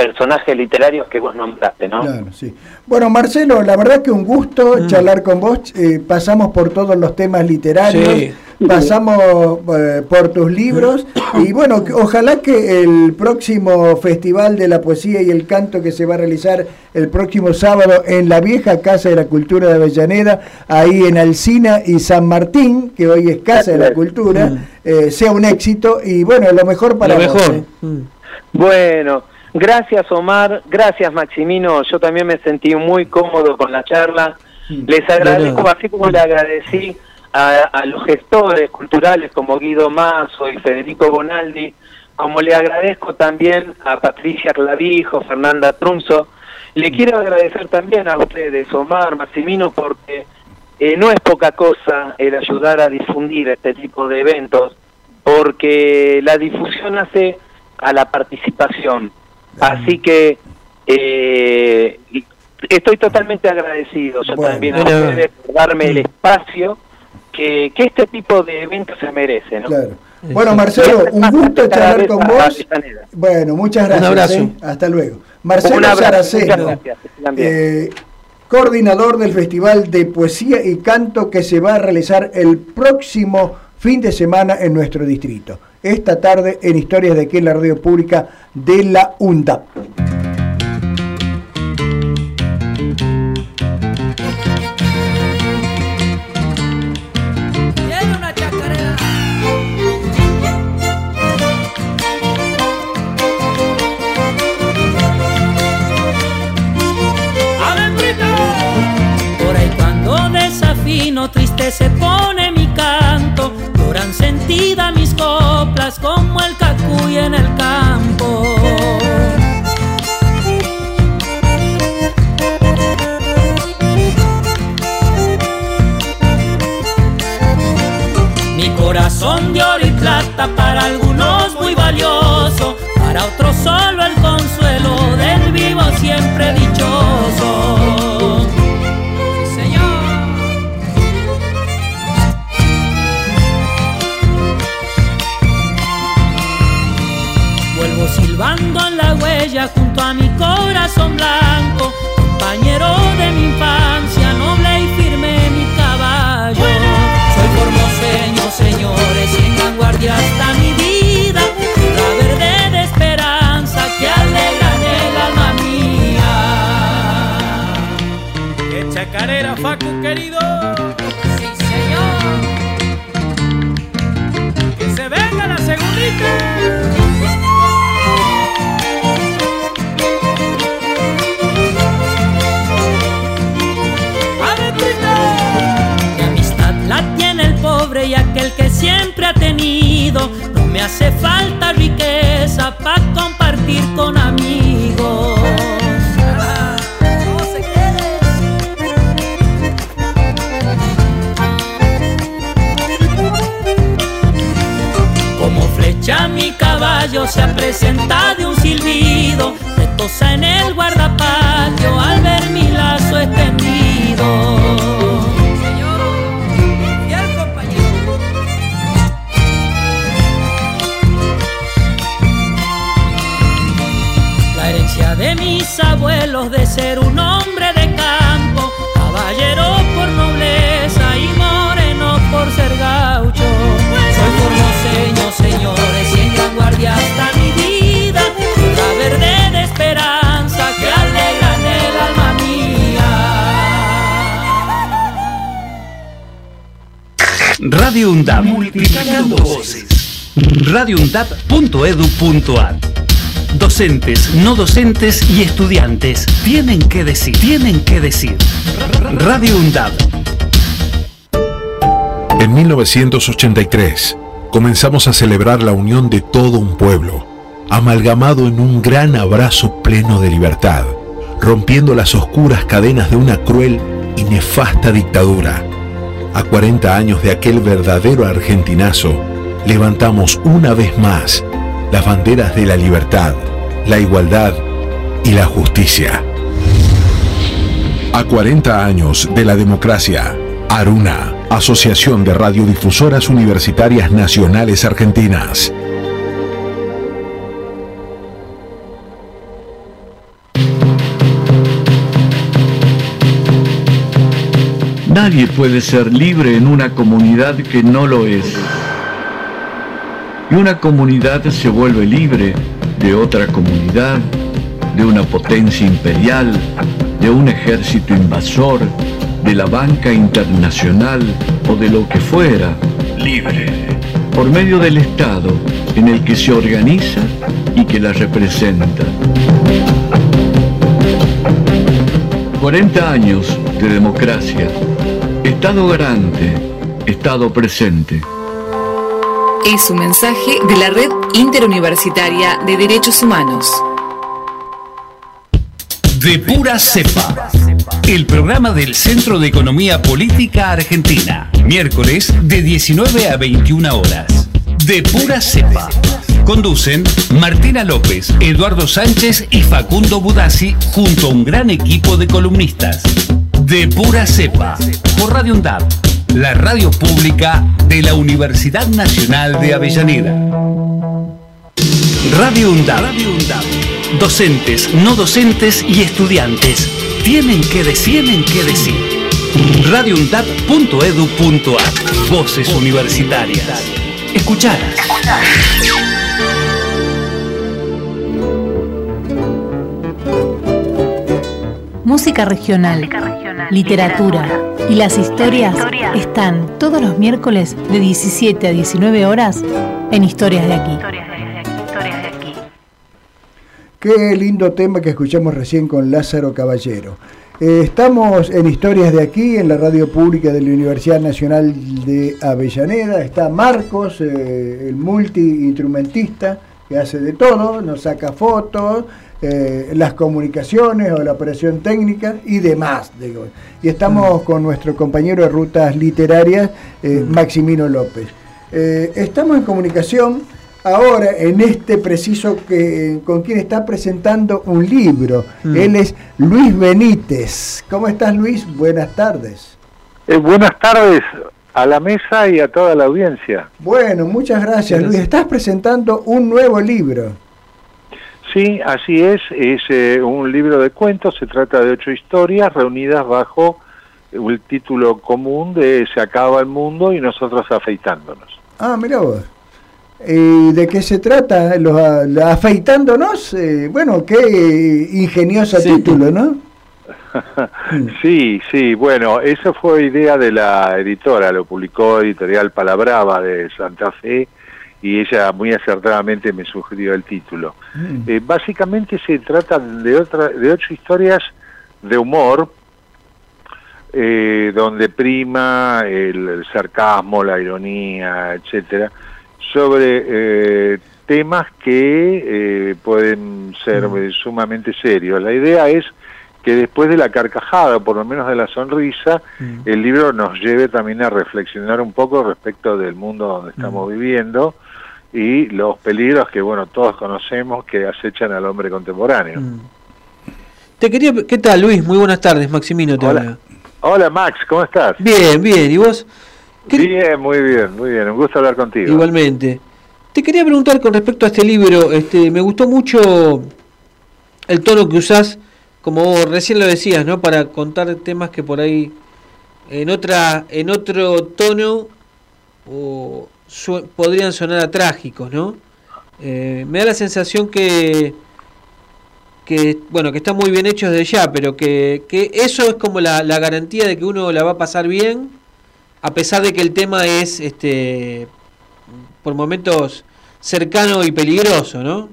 personajes literarios que vos nombraste, ¿no? Claro, sí. Bueno, Marcelo, la verdad que un gusto Mm. charlar con vos. Eh, pasamos por todos los temas literarios, Sí. pasamos eh, por tus libros y bueno, ojalá que el próximo Festival de la Poesía y el Canto que se va a realizar el próximo sábado en la vieja Casa de la Cultura de Avellaneda, ahí en Alcina y San Martín, que hoy es Casa de la Cultura, eh, sea un éxito y bueno, lo mejor para Lo vos, mejor. ¿eh? Bueno, gracias Omar, gracias Maximino, yo también me sentí muy cómodo con la charla. Les agradezco, así como le agradecí a, a los gestores culturales como Guido Mazo y Federico Bonaldi, como le agradezco también a Patricia Clavijo, Fernanda Trunzo, le quiero agradecer también a ustedes, Omar, Maximino, porque eh, no es poca cosa el ayudar a difundir este tipo de eventos, porque la difusión hace a la participación. Así que eh, estoy totalmente agradecido yo Bueno. también a Bueno. ustedes por darme el espacio que, que este tipo de eventos se merece. ¿no? Claro. Bueno, Marcelo, un gusto charlar con vos. Bueno, muchas gracias. abrazo. ¿eh? Hasta luego. Marcelo Un Saraceno, eh, coordinador del Festival de Poesía y Canto que se va a realizar el próximo fin de semana en nuestro distrito. Esta tarde en Historias de aquí la radio pública de la UNDAP. Por ahí cuando desafino triste se pone mi canto, sentida mis coplas como el cacuy en el campo. Mi corazón de oro y plata para algunos muy valioso, para otros solo el consuelo del vivo siempre dichoso. A mi corazón blanco, compañero de mi infancia, noble y firme mi caballo. Soy formoseño, señores, y en vanguardia está mi vida, la verde de esperanza que alegran el alma mía. ¡Qué chacarera, Facu, querido! ¡Sí, señor! ¡Que se venga la segundita! Siempre ha tenido. No me hace falta riqueza para compartir con amigos. Como flecha mi caballo se ha presentado un silbido, retosa en el guardapatio al ver mi lazo extendido. Mis abuelos de ser un hombre de campo, caballero por nobleza y moreno por ser gaucho. Soy formoseño, señores, y en vanguardia está mi vida, la verde de esperanza que alegran el alma mía. Radio UNDAP. Multiplicando voces. radioundap.edu.ar Docentes, no docentes y estudiantes tienen que decir, tienen que decir. Radio UNDAP. En 1983 comenzamos a celebrar la unión de todo un pueblo, amalgamado en un gran abrazo pleno de libertad, rompiendo las oscuras cadenas de una cruel y nefasta dictadura. A 40 años de aquel verdadero argentinazo, levantamos una vez más las banderas de la libertad, la igualdad y la justicia. A 40 años de la democracia. Aruna, Asociación de Radiodifusoras Universitarias Nacionales Argentinas. Nadie puede ser libre en una comunidad que no lo es. Y una comunidad se vuelve libre de otra comunidad, de una potencia imperial, de un ejército invasor, de la banca internacional o de lo que fuera, libre, por medio del Estado en el que se organiza y que la representa. 40 años de democracia, Estado garante, Estado presente. Es un mensaje de la Red Interuniversitaria de Derechos Humanos. De pura cepa. El programa del Centro de Economía Política Argentina. Miércoles de 19 a 21 horas. De pura cepa. Conducen Martina López, Eduardo Sánchez y Facundo Budassi junto a un gran equipo de columnistas. De pura cepa. Por Radio UNDAP, la radio pública de la Universidad Nacional de Avellaneda. Radio UNDAP. Docentes, no docentes y estudiantes tienen que decir, tienen que decir. radioundap.edu.ar Voces universitarias. Escuchadas. Música regional, literatura y las historias están todos los miércoles de 17 a 19 horas en Historias de aquí. Qué lindo tema que escuchamos recién con Lázaro Caballero. Eh, estamos en Historias de aquí, en la radio pública de la Universidad Nacional de Avellaneda. Está Marcos, eh, el multi-instrumentista, que hace de todo, nos saca fotos, eh, las comunicaciones o la operación técnica y demás. Digo. Y estamos con nuestro compañero de rutas literarias, Maximino López. estamos en comunicación ahora en este preciso que con quien está presentando un libro. Mm. Él es Luis Benítez. ¿Cómo estás Luis? Buenas tardes. Eh, buenas tardes a la mesa y a toda la audiencia. Bueno, muchas gracias Luis. Estás presentando un nuevo libro. Sí, así es. Es eh, un libro de cuentos. Se trata de ocho historias reunidas bajo el título común de Se acaba el mundo y nosotros afeitándonos. Ah, mira vos. Eh, ¿De qué se trata? Los, a- afeitándonos. Eh, bueno, qué ingenioso título, ¿no? [laughs] sí, sí, bueno, esa fue idea de la editora, lo publicó Editorial Palabrava de Santa Fe y ella muy acertadamente me sugirió el título. Eh, básicamente se trata de, otra, de ocho historias de humor, eh, donde prima el, el sarcasmo, la ironía, etcétera, sobre eh, temas que eh, pueden ser eh, sumamente serios. La idea es que después de la carcajada, o por lo menos de la sonrisa, el libro nos lleve también a reflexionar un poco respecto del mundo donde estamos viviendo y los peligros que, bueno, todos conocemos que acechan al hombre contemporáneo. Te quería, ¿qué tal Luis? Muy buenas tardes, Maximino te habla. Hola Max, ¿cómo estás? Bien, bien, ¿y vos? Bien, muy bien, muy bien, un gusto hablar contigo. Igualmente. Te quería preguntar con respecto a este libro, este, me gustó mucho el tono que usás, como vos recién lo decías, ¿no? Para contar temas que por ahí en otra, en otro tono o su- podrían sonar a trágicos, ¿no? Eh, me da la sensación que que bueno que está muy bien hecho desde ya, pero que, que eso es como la, la garantía de que uno la va a pasar bien, a pesar de que el tema es este por momentos cercano y peligroso, ¿no?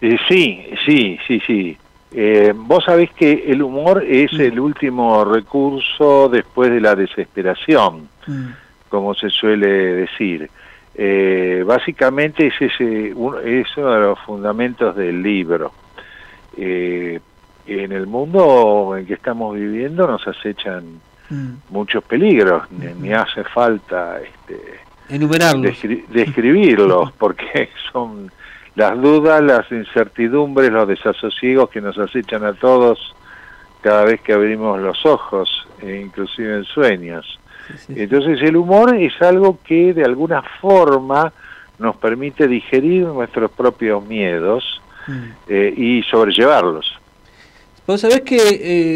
Eh, sí, sí, sí, sí. Eh, vos sabés que el humor es el último recurso después de la desesperación, como se suele decir. Eh, básicamente es, ese, un- es uno de los fundamentos del libro. Eh, en el mundo en que estamos viviendo nos acechan muchos peligros, ni, ni hace falta este, Enumerarlos. descri- describirlos, [laughs] porque son las dudas, las incertidumbres, los desasosiegos que nos acechan a todos cada vez que abrimos los ojos, e inclusive en sueños. Entonces el humor es algo que de alguna forma nos permite digerir nuestros propios miedos Mm. eh, y sobrellevarlos. Vos sabés que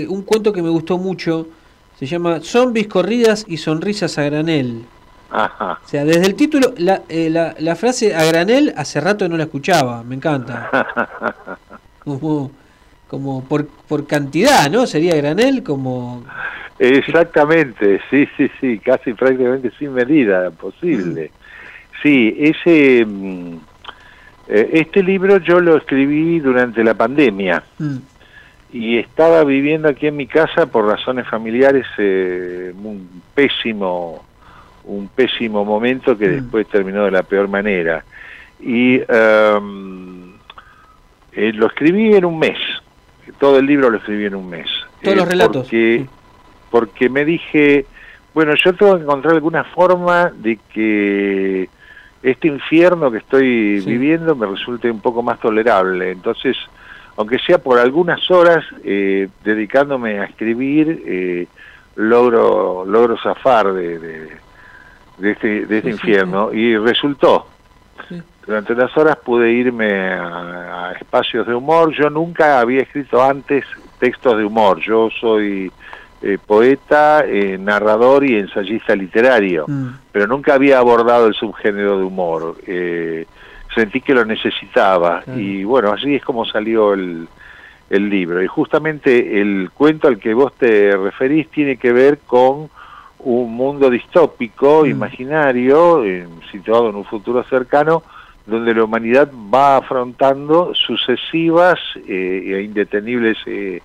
eh, un cuento que me gustó mucho se llama Zombies, corridas y sonrisas a granel. Ajá. O sea, desde el título, la, eh, la, la frase a granel hace rato no la escuchaba, me encanta. [laughs] Como, como por, por cantidad, ¿no? Sería granel como... Exactamente, sí, sí, sí, casi prácticamente sin medida posible. Sí, ese mm, eh, este libro yo lo escribí durante la pandemia Mm. y estaba viviendo aquí en mi casa por razones familiares eh, un pésimo un pésimo momento que después terminó de la peor manera y eh, lo escribí en un mes todo el libro lo escribí en un mes Todos los Eh, relatos. porque, porque me dije bueno yo tengo que encontrar alguna forma de que este infierno que estoy viviendo me resulte un poco más tolerable. Entonces, aunque sea por algunas horas, eh, dedicándome a escribir, eh, logro, logro zafar de, de, de este, de este Sí, sí, infierno. Y resultó. Durante las horas pude irme a, a espacios de humor. Yo nunca había escrito antes textos de humor. Yo soy eh, poeta, eh, narrador y ensayista literario Mm. pero nunca había abordado el subgénero de humor. Eh, sentí que lo necesitaba y bueno, así es como salió el, el libro. Y justamente el cuento al que vos te referís tiene que ver con un mundo distópico, imaginario, eh, situado en un futuro cercano, donde la humanidad va afrontando sucesivas eh, e indetenibles eh,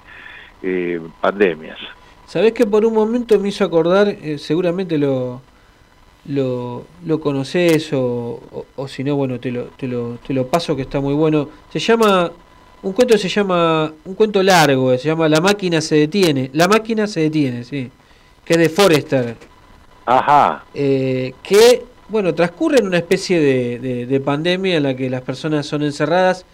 eh, pandemias. ¿Sabés que por un momento me hizo acordar, seguramente lo, lo, lo conoces o, o, o si no, bueno, te lo, te, lo, te lo paso que está muy bueno. Se llama, un cuento se llama, un cuento largo, se llama La máquina se detiene. La máquina se detiene, sí. Que es de Forrester. Ajá. Eh, que, bueno, transcurre en una especie de, de, de pandemia en la que las personas son encerradas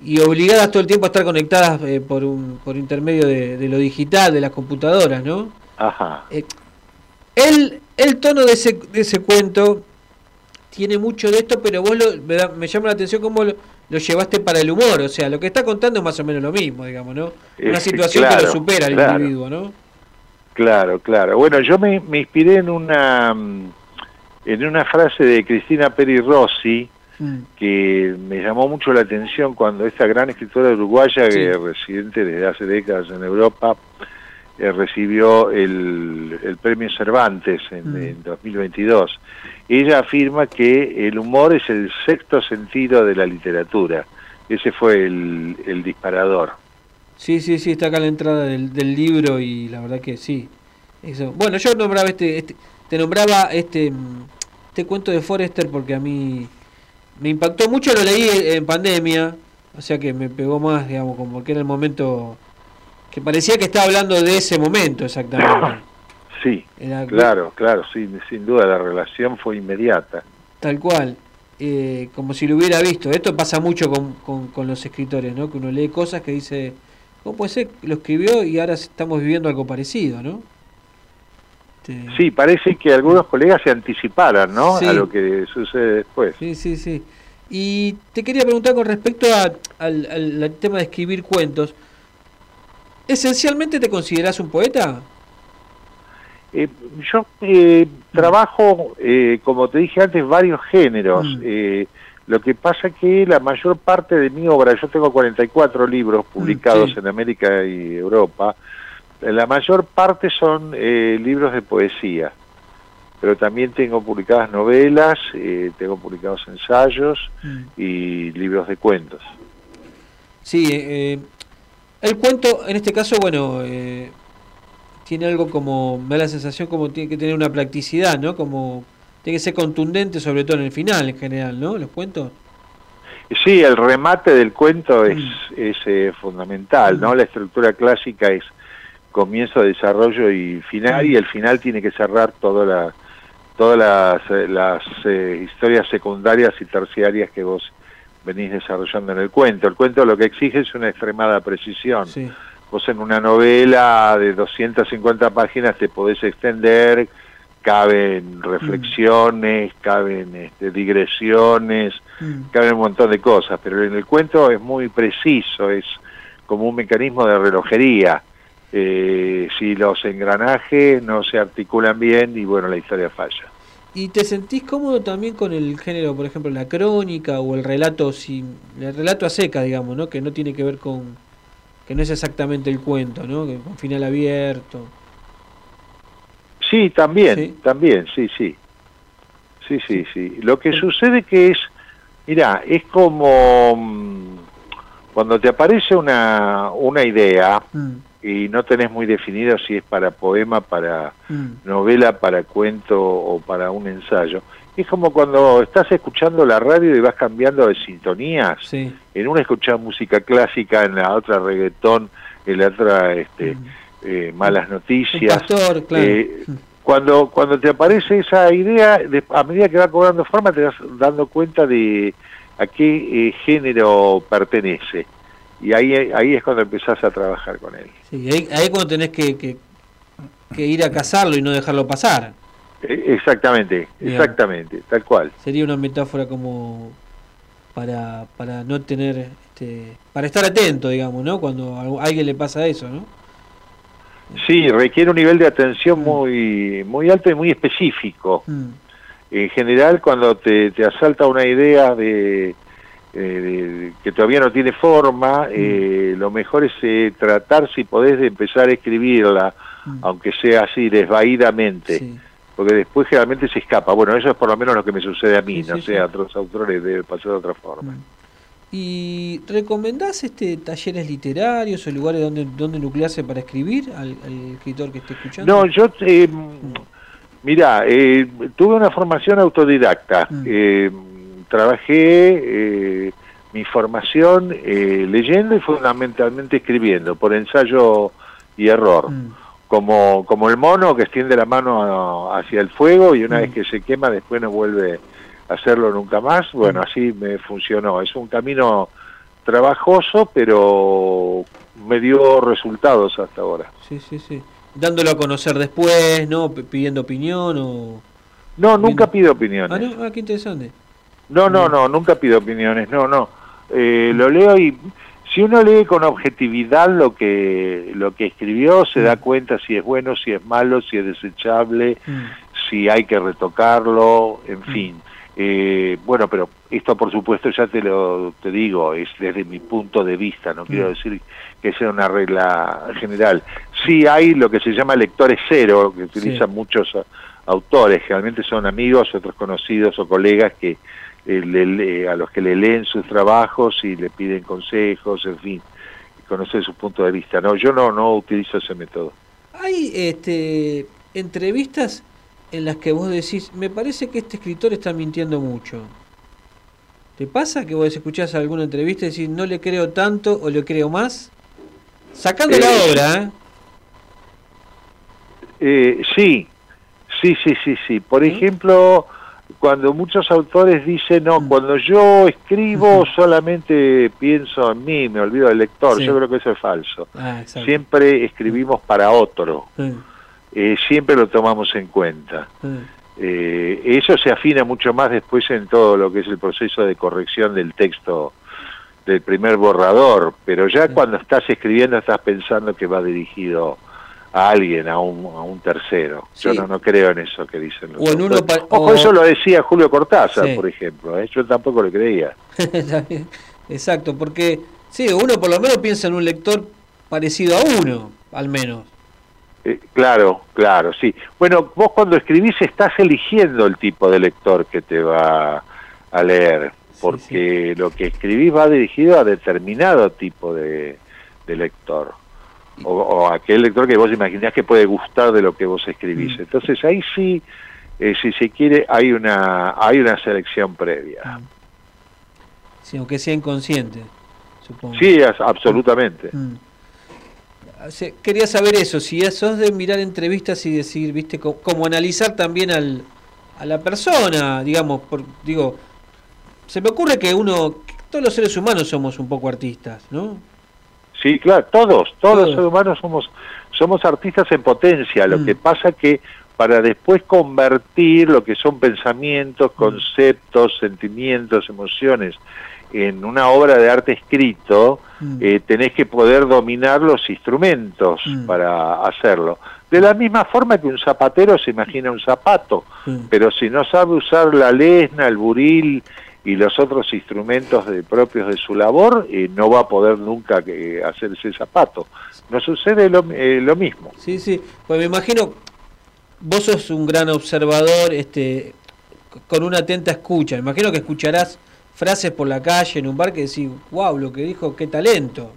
y obligadas todo el tiempo a estar conectadas eh, por, un, por intermedio de, de lo digital, de las computadoras, ¿no? Ajá. Eh, el, el tono de ese, de ese cuento tiene mucho de esto, pero vos lo, me, da- me llama la atención cómo lo, lo llevaste para el humor. O sea, lo que está contando es más o menos lo mismo, digamos, ¿no? Una situación que lo supera al claro. individuo, ¿no? Claro, claro. Bueno, yo me, me inspiré en una mm, en una frase de Cristina Peri Rossi que me llamó mucho la atención cuando esta gran escritora uruguaya que es residente desde hace décadas en Europa eh, recibió el, el premio Cervantes en, en 2022. Ella afirma que el humor es el sexto sentido de la literatura. Ese fue el, el disparador. Sí, sí, sí, está acá la entrada del, del libro y la verdad que sí. Eso. Bueno, yo nombraba este, este te nombraba este mm, este cuento de Forrester porque a mí me impactó mucho, lo leí en pandemia, o sea que me pegó más, digamos, como que era el momento que parecía que estaba hablando de ese momento exactamente. [laughs] Sí, Era- claro, claro, sin, sin duda la relación fue inmediata. Tal cual, eh, como si lo hubiera visto. Esto pasa mucho con, con, con los escritores, ¿no? Que uno lee cosas que dice, ¿cómo puede ser? que Lo escribió y ahora estamos viviendo algo parecido, ¿no? Este, Sí, parece que algunos colegas se anticiparan, ¿no? Sí. A lo que sucede después. Sí, sí, sí. Y te quería preguntar con respecto a- al, al- al tema de escribir cuentos. ¿Esencialmente te consideras un poeta? Eh, yo eh, trabajo, eh, como te dije antes, varios géneros. Eh, lo que pasa que la mayor parte de mi obra, yo tengo 44 libros publicados sí. en América y Europa, eh, la mayor parte son eh, libros de poesía, pero también tengo publicadas novelas, eh, tengo publicados ensayos y libros de cuentos. Sí, eh, el cuento, en este caso, bueno, eh, tiene algo como, me da la sensación como tiene que tener una practicidad, ¿no? Como tiene que ser contundente, sobre todo en el final, en general, ¿no? Los cuentos. Sí, el remate del cuento es, es eh, fundamental, ¿no? La estructura clásica es comienzo, desarrollo y final, y el final tiene que cerrar toda la, todas las, eh, las eh, historias secundarias y terciarias que vos venís desarrollando en el cuento. El cuento lo que exige es una extremada precisión, vos en una novela de 250 páginas te podés extender, caben reflexiones, caben este, digresiones, Mm. caben un montón de cosas, pero en el cuento es muy preciso, es como un mecanismo de relojería. Eh, si los engranajes no se articulan bien y bueno, la historia falla. ¿Y te sentís cómodo también con el género, por ejemplo, la crónica o el relato sin el relato a seca, digamos, ¿no? Que no tiene que ver con que no es exactamente el cuento, ¿no? Que con final abierto. Sí, también, también, sí, sí. Sí, sí, sí. Lo que sucede que es, mira, es como mm, cuando te aparece una, una idea y no tenés muy definido si es para poema, para novela, para cuento o para un ensayo. Es como cuando estás escuchando la radio y vas cambiando de sintonías. Sí. En una escuchás música clásica, en la otra reggaetón, en la otra este, eh, malas noticias. pastor, claro. Eh, cuando, cuando te aparece esa idea, de- a medida que va cobrando forma, te vas dando cuenta de a qué eh, género pertenece. Y ahí, ahí es cuando empezás a trabajar con él. Sí, ahí, ahí cuando tenés que, que, que ir a cazarlo y no dejarlo pasar. Eh, Exactamente, Bien. exactamente, tal cual. Sería una metáfora como para, para no tener, este, para estar atento, digamos, ¿no? Cuando a alguien le pasa eso, ¿no? Sí, requiere un nivel de atención muy, muy alto y muy específico. En general, cuando te, te asalta una idea de, eh, de- que todavía no tiene forma, eh, lo mejor es eh, tratar, si podés, de empezar a escribirla, aunque sea así, desvaídamente. Porque después generalmente se escapa. Bueno, eso es por lo menos lo que me sucede a mí, Sí, no sí, sé, a otros autores debe pasar de otra forma. ¿Y recomendás este talleres literarios o lugares donde, donde nuclearse para escribir al, al escritor que esté escuchando? No, yo, eh, mira, eh, tuve una formación autodidacta. Eh, trabajé eh, mi formación eh, leyendo y fundamentalmente escribiendo, por ensayo y error. Como, como el mono que extiende la mano hacia el fuego y una vez que se quema después no vuelve hacerlo nunca más. Bueno, así me funcionó. Es un camino trabajoso, pero me dio resultados hasta ahora. Sí, sí, sí. Dándolo a conocer después, ¿no? P- pidiendo opinión o... No, nunca pido opiniones. Ah, no, ah, qué interesante. No, no, no, nunca pido opiniones, no, no. Eh, lo leo y si uno lee con objetividad lo que lo que escribió, se da cuenta si es bueno, si es malo, si es desechable, si hay que retocarlo, en fin. Eh, bueno, pero esto por supuesto ya te lo te digo, es desde mi punto de vista, no quiero decir que sea una regla general. Sí hay lo que se llama lectores cero, que utilizan muchos a- autores, generalmente son amigos, otros conocidos o colegas que eh, le- le- a los que le leen sus trabajos y le piden consejos, en fin, conocer su punto de vista. No, yo no no utilizo ese método. Hay este, entrevistas en las que vos decís, me parece que este escritor está mintiendo mucho. ¿Te pasa que vos escuchás alguna entrevista y decís, no le creo tanto o le creo más? Sacando la Eh, obra, ¿eh? Eh, sí, sí, sí, sí, sí. Por ejemplo, cuando muchos autores dicen, no, cuando yo escribo solamente pienso en mí, me olvido del lector, Sí. yo creo que eso es falso. Ah. Siempre escribimos para otro, Sí, eh, siempre lo tomamos en cuenta. Eh, eso se afina mucho más después en todo lo que es el proceso de corrección del texto del primer borrador, pero ya cuando estás escribiendo estás pensando que va dirigido a alguien, a un, a un tercero. Yo no, no creo en eso que dicen los O en uno Ojo, o- eso lo decía Julio Cortázar, Sí. por ejemplo, ¿eh? yo tampoco lo creía. [laughs] Exacto, porque sí, uno por lo menos piensa en un lector parecido a uno, al menos. Eh, claro, claro, sí. Bueno, vos cuando escribís estás eligiendo el tipo de lector que te va a leer, porque lo que escribís va dirigido a determinado tipo de, de lector, o, o aquel lector que vos imaginás que puede gustar de lo que vos escribís. Entonces ahí sí, eh, si se quiere, hay una, hay una selección previa. Sí, aunque sea inconsciente, supongo. Sí, es- absolutamente. Mm. Sea, Quería saber eso, si sos de mirar entrevistas y decir, viste, co- como, analizar también al, a la persona, digamos, por, digo, se me ocurre que uno, que todos los seres humanos somos un poco artistas, ¿no? Sí, claro, todos, todos los seres humanos somos, somos artistas en potencia. Lo que pasa que para después convertir lo que son pensamientos, conceptos, sentimientos, emociones en una obra de arte escrito, eh, tenés que poder dominar los instrumentos para hacerlo. De la misma forma que un zapatero se imagina un zapato, pero si no sabe usar la lesna, el buril y los otros instrumentos de, propios de su labor, eh, no va a poder nunca que, hacer ese zapato. No sucede lo, eh, lo mismo. Sí, sí, pues me imagino, vos sos un gran observador, este, con una atenta escucha, me imagino que escucharás frases por la calle, en un bar, que decís, wow, lo que dijo, qué talento.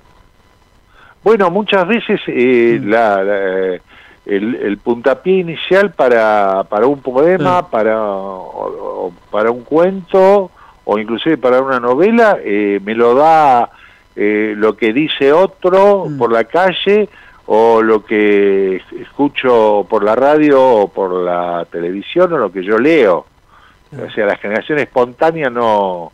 Bueno, muchas veces eh, la el, puntapié inicial para, para un poema, para, para un cuento o inclusive para una novela, eh, me lo da eh, lo que dice otro mm. por la calle o lo que escucho por la radio o por la televisión o lo que yo leo. O sea, la generación espontánea no,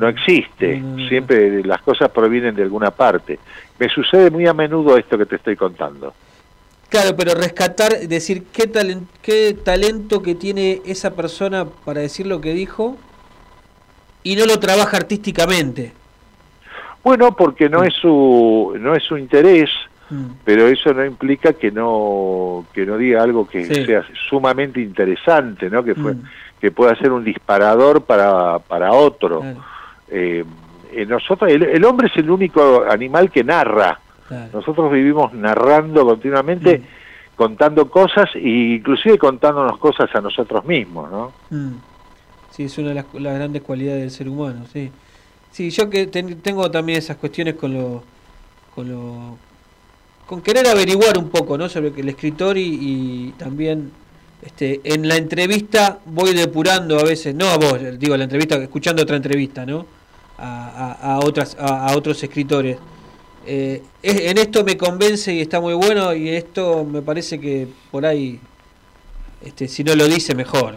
no existe, siempre las cosas provienen de alguna parte. Me sucede muy a menudo esto que te estoy contando. Claro, pero rescatar, decir qué, qué talento que tiene esa persona para decir lo que dijo y no lo trabaja artísticamente. Bueno, porque no es su no es su interés, mm. pero eso no implica que no que no diga algo que sea sumamente interesante, ¿no? Que fue mm. que pueda ser un disparador para para otro. Eh, nosotros el, hombre es el único animal que narra. Nosotros vivimos narrando continuamente, mm. contando cosas e inclusive contándonos cosas a nosotros mismos, ¿no? Mm. Sí, es una de las, grandes cualidades del ser humano, sí. Sí, yo que tengo también esas cuestiones con lo, con lo, con querer averiguar un poco, ¿no? Sobre el escritor y, también, este, en la entrevista voy depurando a veces, no a vos, digo la entrevista, escuchando otra entrevista, ¿no? A, otras, a otros escritores eh, en esto me convence y está muy bueno y esto me parece que por ahí, este, si no lo dice, mejor.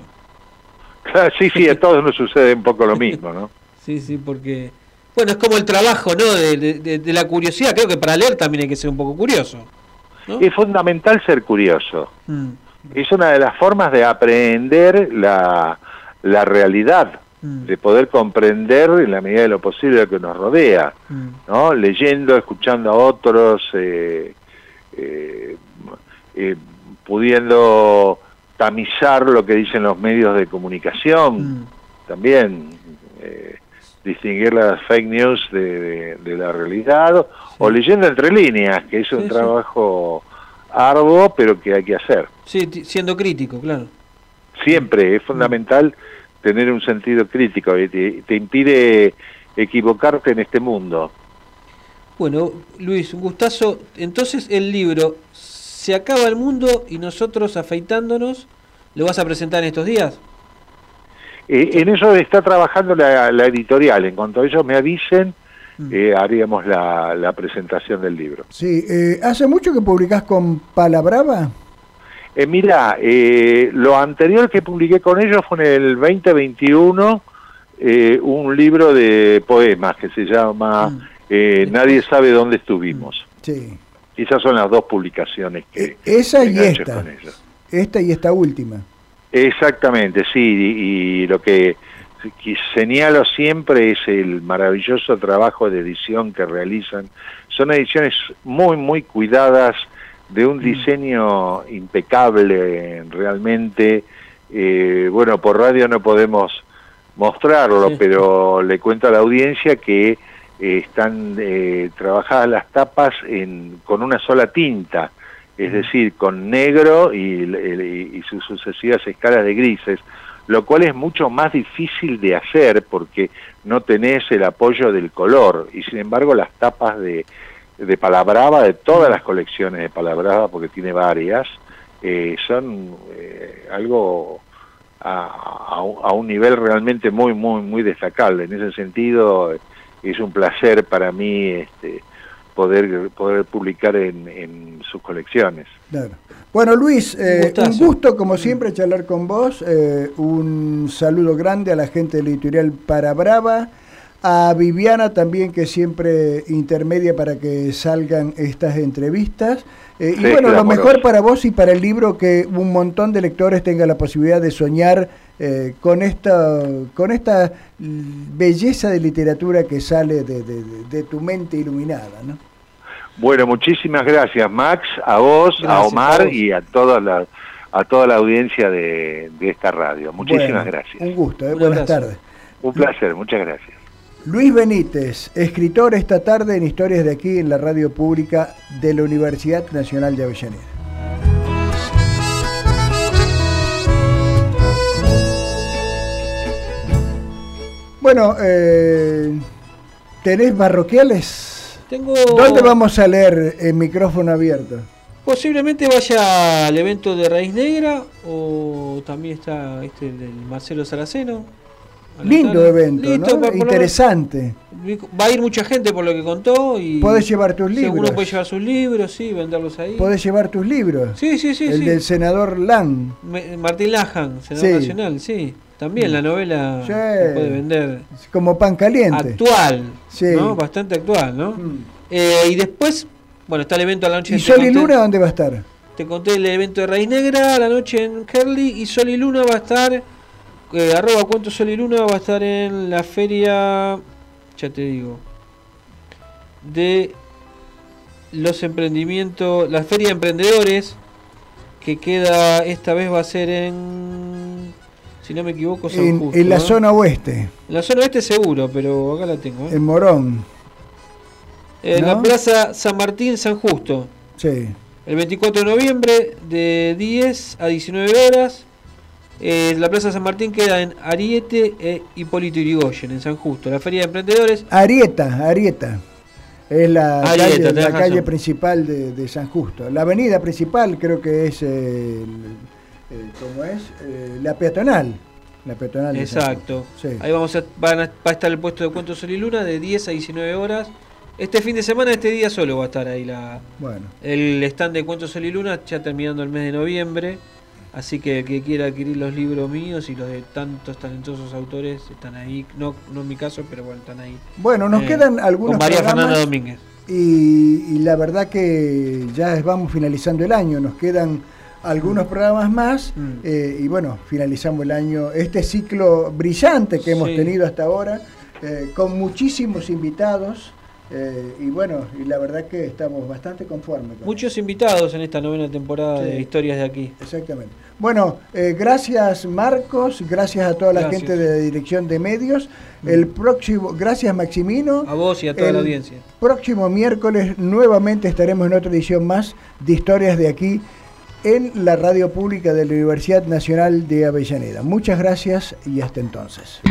sí, sí, a todos nos sucede un poco lo mismo, ¿no? [laughs] sí, sí, porque... Bueno, es como el trabajo, ¿no? De, la curiosidad. Creo que para leer también hay que ser un poco curioso. Es fundamental ser curioso. Mm. Es una de las formas de aprender la, la realidad. Mm. de poder comprender en la medida de lo posible lo que nos rodea, mm. ¿no? Leyendo, escuchando a otros, eh, eh, eh, pudiendo tamizar lo que dicen los medios de comunicación, mm. también distinguir las fake news de, la realidad, o leyendo entre líneas, que es un trabajo arduo, pero que hay que hacer. Sí, siendo crítico, claro. Siempre es fundamental tener un sentido crítico y te, impide equivocarte en este mundo. Bueno, Luis, un gustazo. Entonces el libro Se acaba el mundo y nosotros afeitándonos, ¿lo vas a presentar en estos días? Eh, en eso está trabajando la, editorial. En cuanto ellos me avisen, mm. eh, haríamos la, presentación del libro. Sí, eh, ¿hace mucho que publicás con Palabrava? Eh, mira, eh, lo anterior que publiqué con ellos fue en el 2021, eh, un libro de poemas que se llama mm. eh, Nadie sabe dónde estuvimos. Sí. Esas son las dos publicaciones que... Esa y esta. Esta y esta última. Exactamente, sí, y, lo que, que señalo siempre es el maravilloso trabajo de edición que realizan. Son ediciones muy, muy cuidadas, de un mm. diseño impecable realmente. Eh, bueno, por radio no podemos mostrarlo, pero le cuento a la audiencia que eh, están eh, trabajadas las tapas en, con una sola tinta, es mm. decir, con negro y, sus sucesivas escalas de grises, lo cual es mucho más difícil de hacer porque no tenés el apoyo del color y sin embargo las tapas de de Palabrava, de todas las colecciones de Palabrava, porque tiene varias, eh, son eh, algo a, a, un nivel realmente muy, muy, muy destacable. En ese sentido, es un placer para mí este, poder, poder publicar en, en sus colecciones. Claro. Bueno, Luis, eh, un gusto como siempre charlar con vos. un saludo grande a la gente de la editorial Parabrava a Viviana también que siempre intermedia para que salgan estas entrevistas. Eh, y bueno, lo mejor para vos y para el libro que un montón de lectores tengan la posibilidad de soñar eh, con, esta, con esta belleza de literatura que sale de, tu mente iluminada. ¿no? Bueno, muchísimas gracias Max, a vos, a Omar y a toda la, a toda la audiencia de, esta radio. Muchísimas gracias. Un gusto, ¿eh? buenas tardes. Un placer, muchas gracias. Luis Benítez, escritor esta tarde en Historias de aquí en la radio pública de la Universidad Nacional de Avellaneda. Bueno, eh, ¿tenés barroquiales? Tengo... ¿Dónde vamos a leer en micrófono abierto? Posiblemente vaya al evento de Raíz Negra o también está este del Marcelo Saraceno. Lindo evento, Interesante. Va a ir mucha gente por lo que contó y... Puedes llevar tus libros. Uno puede llevar sus libros, sí, venderlos ahí. Puedes llevar tus libros. Sí, sí, sí. El del senador Lang. Martín Lajan, senador nacional, sí. También la novela puede vender. Como pan caliente. Actual, ¿no? Bastante actual, ¿no? Mm. Eh, y después, bueno, está el evento a la noche. ¿Y Sol y Luna dónde va a estar? Te conté el evento de Raíz Negra a la noche en Herley y Sol y Luna va a estar eh, arroba cuánto sol y luna va a estar en la feria, ya te digo, de los emprendimientos, la feria de emprendedores, que queda, esta vez va a ser en, si no me equivoco, en, en la zona oeste. En la zona oeste seguro, pero acá la tengo. ¿eh? En Morón. En la Plaza San Martín, San Justo. Sí. El 24 de noviembre, de 10 a 19 horas. Eh, la Plaza San Martín queda en Ariete e Hipólito Yrigoyen, en San Justo. La Feria de Emprendedores. Arieta, Arieta. Es la calle, principal de, San Justo. La avenida principal creo que es, ¿cómo es? Eh, la peatonal. La peatonal. Exacto. Ahí vamos a, van a, va a estar el puesto de Cuento Sol y Luna de 10 a 19 horas. Este fin de semana, este día solo va a estar ahí la, bueno. el stand de Cuento Sol y Luna, ya terminando el mes de noviembre. Así que el que quiera adquirir los libros míos y los de tantos talentosos autores están ahí. No, no en mi caso, pero bueno, están ahí. Bueno, nos eh, quedan algunos. Con María Fernanda Domínguez. Y, la verdad que ya vamos finalizando el año. Nos quedan algunos programas más. Mm. Eh, y bueno, finalizamos el año. Este ciclo brillante que hemos tenido hasta ahora, eh, con muchísimos invitados. Eh, y bueno, y la verdad que estamos bastante conformes. Muchos invitados en esta novena temporada de Historias de aquí. Exactamente. Bueno, eh, gracias Marcos, gracias a toda la gente de la Dirección de Medios. Mm. El próximo, gracias Maximino. A vos y a toda la audiencia. Próximo miércoles nuevamente estaremos en otra edición más de Historias de aquí en la radio pública de la Universidad Nacional de Avellaneda. Muchas gracias y hasta entonces.